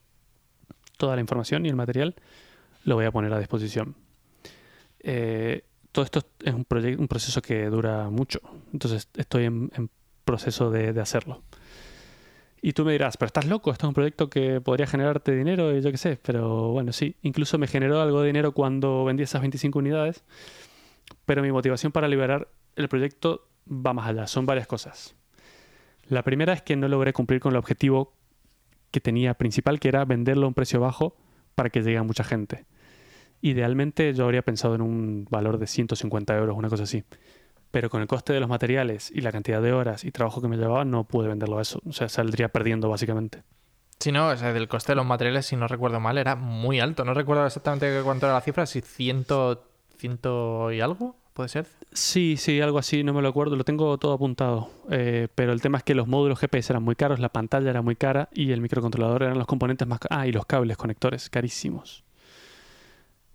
toda la información y el material, lo voy a poner a disposición. Eh, todo esto es un, un proceso que dura mucho, entonces estoy en, proceso de hacerlo. Y tú me dirás, pero estás loco, esto es un proyecto que podría generarte dinero y yo qué sé, pero bueno, sí, incluso me generó algo de dinero cuando vendí esas 25 unidades, pero mi motivación para liberar el proyecto va más allá, son varias cosas. La primera es que no logré cumplir con el objetivo que tenía principal, que era venderlo a un precio bajo para que llegue a mucha gente. Idealmente yo habría pensado en un valor de 150 euros, una cosa así. Pero con el coste de los materiales y la cantidad de horas y trabajo que me llevaba, no pude venderlo a eso. O sea, saldría perdiendo básicamente. Si no, o sea, del coste de los materiales, si no recuerdo mal, era muy alto. No recuerdo exactamente cuánto era la cifra, si ciento, ciento y algo. ¿Puede ser? Sí, sí, algo así, no me lo acuerdo, lo tengo todo apuntado. Eh, pero el tema es que los módulos GPS eran muy caros, la pantalla era muy cara y el microcontrolador eran los componentes más caros. Ah, y los cables conectores, carísimos.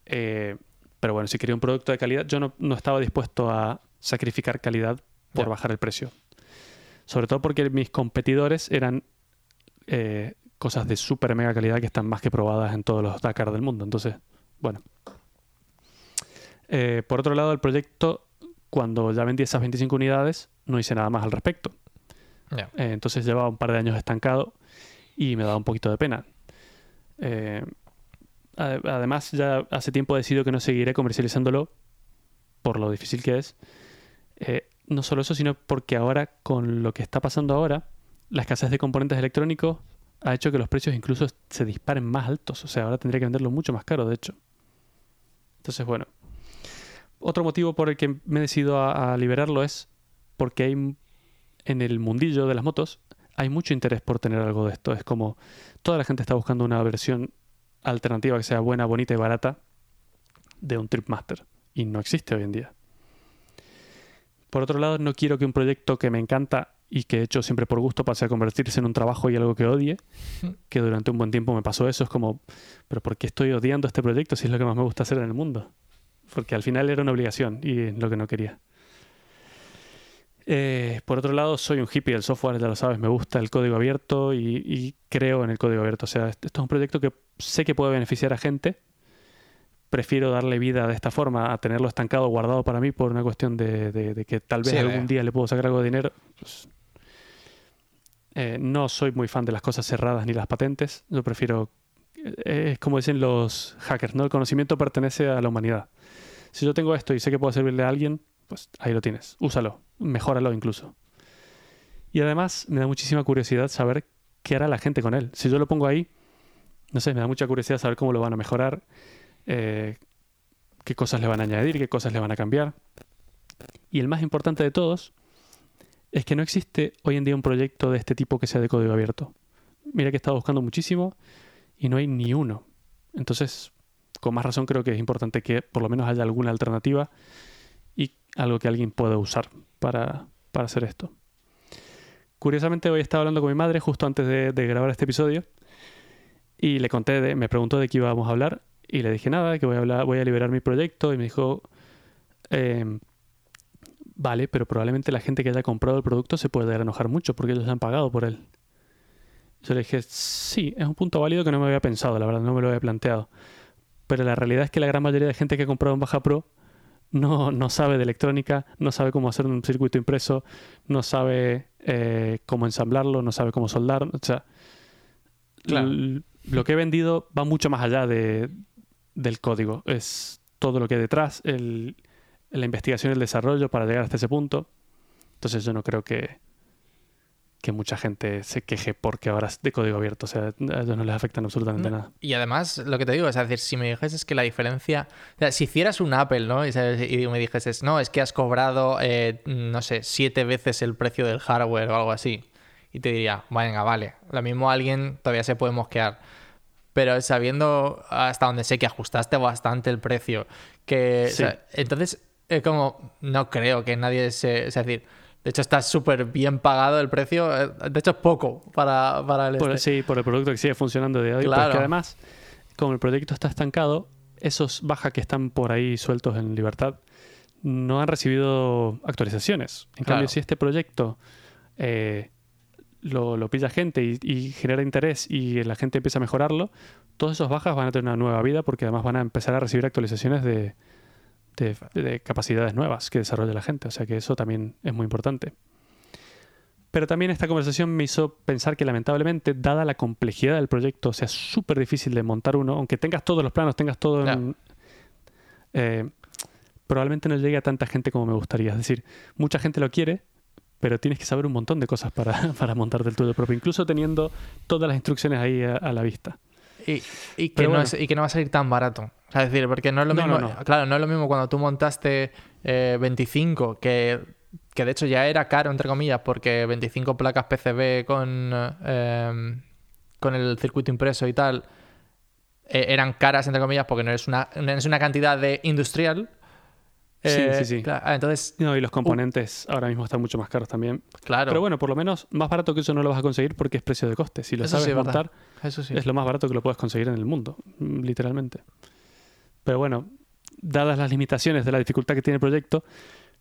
Eh, pero bueno, si quería un producto de calidad, yo no, no estaba dispuesto a sacrificar calidad por bajar el precio. Sobre todo porque mis competidores eran eh, cosas de súper mega calidad que están más que probadas en todos los Dakar del mundo. Entonces, bueno. Eh, por otro lado, el proyecto, cuando ya vendí esas 25 unidades, no hice nada más al respecto. Eh, entonces llevaba un par de años estancado y me daba un poquito de pena. Eh, ade- además, ya hace tiempo he decidido que no seguiré comercializándolo por lo difícil que es. Eh, no solo eso, sino porque ahora, con lo que está pasando ahora, la escasez de componentes electrónicos ha hecho que los precios incluso se disparen más altos. O sea, ahora tendría que venderlo mucho más caro, de hecho. Entonces, bueno. Otro motivo por el que me he decidido a, a liberarlo es porque hay en el mundillo de las motos hay mucho interés por tener algo de esto. Es como toda la gente está buscando una versión alternativa que sea buena, bonita y barata de un Tripmaster. Y no existe hoy en día. Por otro lado, no quiero que un proyecto que me encanta y que he hecho siempre por gusto pase a convertirse en un trabajo y algo que odie. Que durante un buen tiempo me pasó eso. Es como, ¿pero por qué estoy odiando este proyecto si es lo que más me gusta hacer en el mundo? Porque al final era una obligación y es lo que no quería. Eh, por otro lado, soy un hippie del software, ya lo sabes, me gusta el código abierto y, y creo en el código abierto. O sea, esto es un proyecto que sé que puede beneficiar a gente. Prefiero darle vida de esta forma a tenerlo estancado, guardado para mí por una cuestión de, de- de que tal vez Sí, algún día le puedo sacar algo de dinero. Pues, eh, no soy muy fan de las cosas cerradas ni las patentes. Yo prefiero, eh, es como dicen los hackers, ¿no? El conocimiento pertenece a la humanidad. Si yo tengo esto y sé que puedo servirle a alguien, pues ahí lo tienes. Úsalo, mejóralo incluso. Y además me da muchísima curiosidad saber qué hará la gente con él. Si yo lo pongo ahí, no sé, me da mucha curiosidad saber cómo lo van a mejorar, eh, qué cosas le van a añadir, qué cosas le van a cambiar. Y el más importante de todos es que no existe hoy en día un proyecto de este tipo que sea de código abierto. Mira que he estado buscando muchísimo y no hay ni uno. Entonces, con más razón creo que es importante que por lo menos haya alguna alternativa y algo que alguien pueda usar para, para hacer esto. Curiosamente hoy estaba hablando con mi madre justo antes de, de grabar este episodio y le conté, de, me preguntó de qué íbamos a hablar y le dije nada, que voy a, hablar, voy a liberar mi proyecto y me dijo, em, vale, pero probablemente la gente que haya comprado el producto se puede enojar mucho porque ellos han pagado por él. Yo le dije, sí, es un punto válido que no me había pensado, la verdad, no me lo había planteado. Pero la realidad es que la gran mayoría de gente que ha comprado en Baja Pro no, no sabe de electrónica, no sabe cómo hacer un circuito impreso, no sabe eh, cómo ensamblarlo, no sabe cómo soldar. O sea, Claro. lo que he vendido va mucho más allá de, del código. Es todo lo que hay detrás, el, la investigación y el desarrollo para llegar hasta ese punto. Entonces yo no creo que, que mucha gente se queje porque ahora es de código abierto. O sea, a ellos no les afecta en absolutamente No, nada. Y además, lo que te digo, es decir, si me dijeses que la diferencia. O sea, si hicieras un Apple, ¿no? Y, y me dijeses, no, es que has cobrado, eh, no sé, siete veces el precio del hardware o algo así. Y te diría, venga, vale. Lo mismo alguien todavía se puede mosquear. Pero sabiendo hasta donde sé que ajustaste bastante el precio, que. o Sí. sea, entonces, es como. No creo que nadie se. Es decir. De hecho, está súper bien pagado el precio. eh, De hecho, es poco para, para el. Por, este. sí, por el producto que sigue funcionando de hoy. Claro. que además, como el proyecto está estancado, esos bajas que están por ahí sueltos en libertad no han recibido actualizaciones. En Claro. cambio, si este proyecto eh, lo, lo pilla gente y, y genera interés y la gente empieza a mejorarlo, todos esos bajas van a tener una nueva vida porque además van a empezar a recibir actualizaciones de, de- de capacidades nuevas que desarrolla la gente. O sea que eso también es muy importante. Pero también esta conversación me hizo pensar que lamentablemente, dada la complejidad del proyecto, o sea, súper difícil de montar uno, aunque tengas todos los planos, tengas todo en- eh, probablemente no llegue a tanta gente como me gustaría. Es decir, mucha gente lo quiere, pero tienes que saber un montón de cosas para, para montarte el tuyo propio, incluso teniendo todas las instrucciones ahí a, a la vista. Y, y que no bueno. es, y que no va a salir tan barato. O sea, es decir, porque no es lo No, mismo. no. Claro, no es lo mismo cuando tú montaste eh, 25, que, que de hecho ya era caro, entre comillas, porque 25 placas PCB con, eh, con el circuito impreso y tal eh, eran caras, entre comillas, porque no es una, no es una cantidad de industrial. Eh, sí, sí. claro, ah, entonces, No, y los componentes ahora mismo están mucho más caros también. claro. Pero bueno, por lo menos más barato que eso no lo vas a conseguir porque es precio de coste. Si lo Eso sabes sí montar, eso sí. es lo más barato que lo puedes conseguir en el mundo, literalmente. Pero bueno, dadas las limitaciones de la dificultad que tiene el proyecto,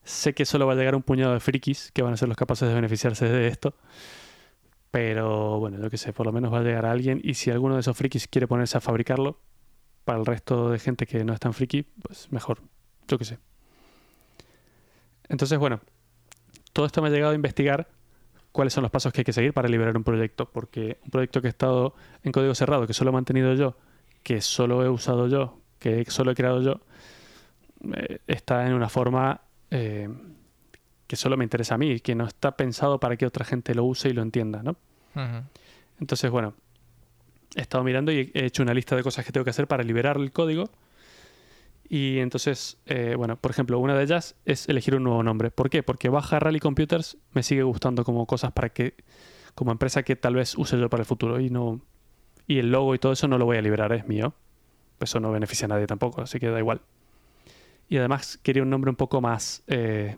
sé que solo va a llegar un puñado de frikis que van a ser los capaces de beneficiarse de esto. Pero bueno, yo que sé, por lo menos va a llegar a alguien y si alguno de esos frikis quiere ponerse a fabricarlo, para el resto de gente que no es tan friki, pues mejor, yo que sé. Entonces, bueno, todo esto me ha llegado a investigar cuáles son los pasos que hay que seguir para liberar un proyecto, porque un proyecto que ha estado en código cerrado, que solo he mantenido yo, que solo he usado yo, que solo he creado yo, eh, está en una forma eh, que solo me interesa a mí, que no está pensado para que otra gente lo use y lo entienda, ¿no? Entonces, bueno, he estado mirando y he hecho una lista de cosas que tengo que hacer para liberar el código. Y entonces, eh, bueno, por ejemplo, una de ellas es elegir un nuevo nombre. ¿Por qué? Porque Baja Rally Computers me sigue gustando como cosas para que, como empresa que tal vez use yo para el futuro. Y no y el logo y todo eso no lo voy a liberar, es mío. Eso no beneficia a nadie tampoco, así que da igual. Y además quería un nombre un poco más eh,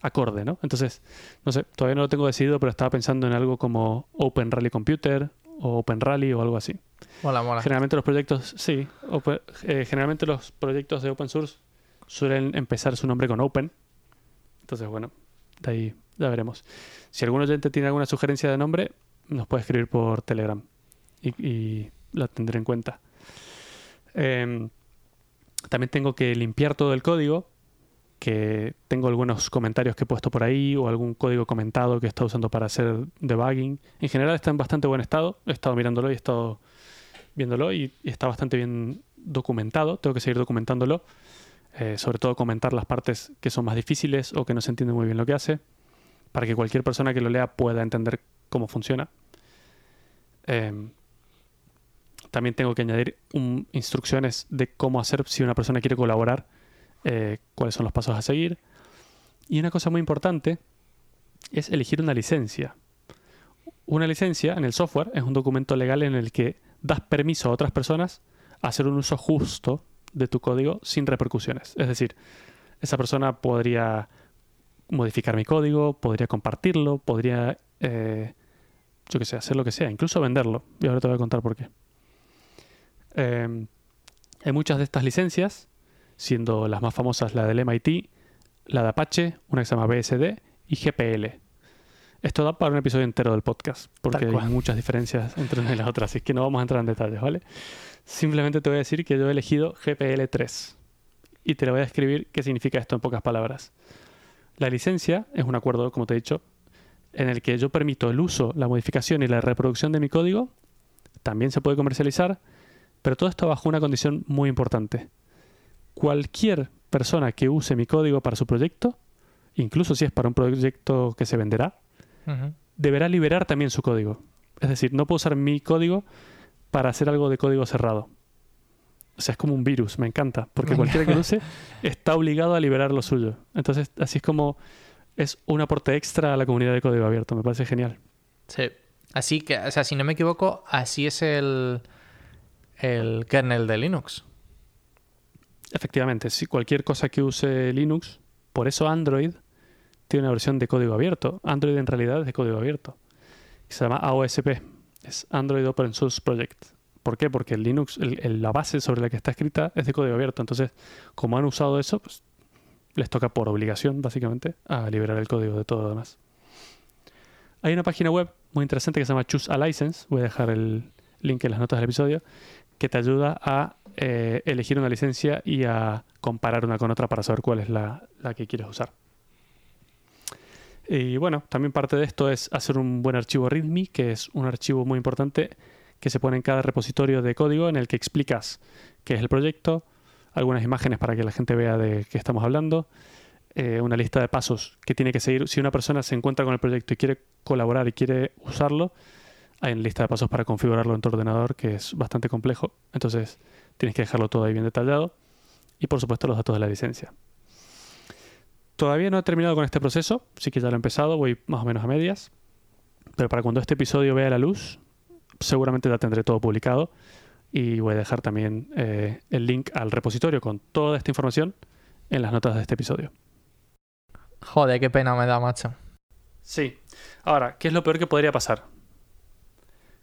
acorde, ¿no? Entonces, no sé, todavía no lo tengo decidido, pero estaba pensando en algo como Open Rally Computer o Open Rally o algo así. Mola, mola. Generalmente los proyectos, sí, eh, generalmente los proyectos de open source suelen empezar su nombre con open. Entonces, bueno, de ahí ya veremos. Si algún oyente tiene alguna sugerencia de nombre, nos puede escribir por Telegram y, y la tendré en cuenta. Em, también tengo que limpiar todo el código, que tengo algunos comentarios que he puesto por ahí o algún código comentado que he estado usando para hacer debugging. En general está en bastante buen estado. He estado mirándolo y he estado viéndolo y, está bastante bien documentado. Tengo que seguir documentándolo. Eh, sobre todo comentar las partes que son más difíciles o que no se entiende muy bien lo que hace, para que cualquier persona que lo lea pueda entender cómo funciona. Em, también tengo que añadir instrucciones de cómo hacer si una persona quiere colaborar, eh, cuáles son los pasos a seguir. Y una cosa muy importante es elegir una licencia. Una licencia en el software es un documento legal en el que das permiso a otras personas a hacer un uso justo de tu código sin repercusiones. Es decir, esa persona podría modificar mi código, podría compartirlo, podría, eh, yo qué sé, hacer lo que sea, incluso venderlo. Y ahora te voy a contar por qué. Eh, hay muchas de estas licencias, siendo las más famosas la del MIT, la de Apache, una que se llama BSD y GPL. Esto da para un episodio entero del podcast, porque hay muchas diferencias entre una y la otra, así que no vamos a entrar en detalles, ¿vale? Simplemente te voy a decir que yo he elegido GPL3 y te lo voy a escribir qué significa esto en pocas palabras. La licencia es un acuerdo, como te he dicho, en el que yo permito el uso, la modificación y la reproducción de mi código. También se puede comercializar, pero todo esto bajo una condición muy importante. Cualquier persona que use mi código para su proyecto, incluso si es para un proyecto que se venderá, Deberá liberar también su código. Es decir, no puedo usar mi código para hacer algo de código cerrado. O sea, es como un virus, me encanta, porque cualquiera que lo use está obligado a liberar lo suyo. Entonces, así es como es un aporte extra a la comunidad de código abierto, me parece genial. Sí. Así que, o sea, si no me equivoco, así es el, el kernel de Linux. Efectivamente, si cualquier cosa que use Linux, por eso Android tiene una versión de código abierto. Android en realidad es de código abierto. Se llama AOSP, es Android Open Source Project. ¿Por qué? Porque el Linux, la base sobre la que está escrita es de código abierto. Entonces, como han usado eso, pues, les toca por obligación, básicamente, a liberar el código de todo lo demás. Hay una página web muy interesante que se llama Choose a License. Voy a dejar el link en las notas del episodio que te ayuda a eh, elegir una licencia y a comparar una con otra para saber cuál es la, la que quieres usar. Y bueno, también parte de esto es hacer un buen archivo README, que es un archivo muy importante que se pone en cada repositorio de código en el que explicas qué es el proyecto, algunas imágenes para que la gente vea de qué estamos hablando, eh, una lista de pasos que tiene que seguir. Si una persona se encuentra con el proyecto y quiere colaborar y quiere usarlo, hay una lista de pasos para configurarlo en tu ordenador que es bastante complejo. Entonces tienes que dejarlo todo ahí bien detallado. Y por supuesto los datos de la licencia. Todavía no he terminado con este proceso, sí que ya lo he empezado, voy más o menos a medias. Pero para cuando este episodio vea la luz, seguramente ya tendré todo publicado. Y voy a dejar también eh, el link al repositorio con toda esta información en las notas de este episodio. Joder, qué pena me da, macho. Sí. Ahora, ¿qué es lo peor que podría pasar?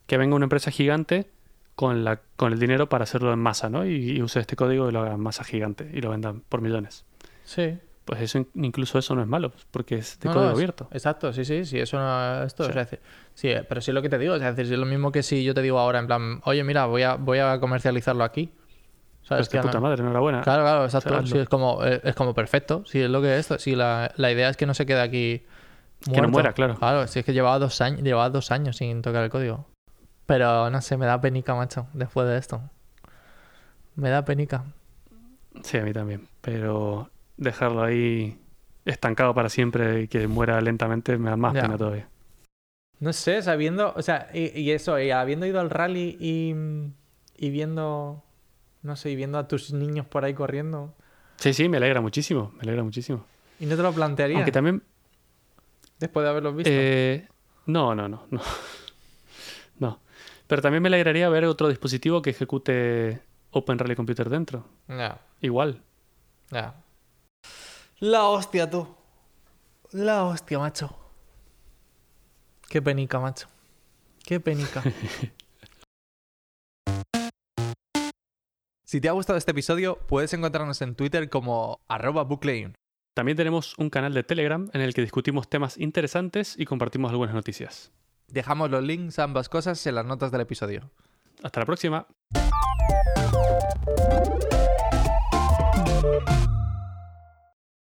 Que venga una empresa gigante con, la, con el dinero para hacerlo en masa, ¿no? Y, y use este código y lo haga en masa gigante y lo vendan por millones. Sí. Pues eso, in- incluso eso no es malo, porque es de No, no, código es- abierto. Exacto, sí, sí, sí, eso no esto, Sí. o sea, es decir, sí, pero sí es lo que te digo, o sea, es decir, es lo mismo que si yo te digo ahora en plan, oye, mira, voy a, voy a comercializarlo aquí. ¿Sabes? Que puta no- madre, enhorabuena. Claro, claro, exacto. sí, es como, eh, es como perfecto, sí, es lo que es esto. Sí, la, la idea es que no se quede aquí Que no muera, claro. Claro, si es que llevaba dos años, llevaba dos años sin tocar el código. Pero no sé, me da penica, macho, después de esto. Me da penica. Sí, a mí también. Pero dejarlo ahí estancado para siempre y que muera lentamente me da más Ya. pena todavía. No sé, sabiendo, o sea, y, y eso, y habiendo ido al rally y, y viendo, no sé, y viendo a tus niños por ahí corriendo, Sí, sí, me alegra muchísimo, me alegra muchísimo. y no te lo plantearías Aunque también... después de haberlos visto. eh, no, no, no, no. No. Pero también me alegraría ver otro dispositivo que ejecute Open Rally Computer dentro. Ya, Igual. ya. La hostia, tú. La hostia, macho. Qué penica, macho. Qué penica. si te ha gustado este episodio, puedes encontrarnos en Twitter como arroba. También tenemos un canal de Telegram en el que discutimos temas interesantes y compartimos algunas noticias. Dejamos los links a ambas cosas en las notas del episodio. Hasta la próxima.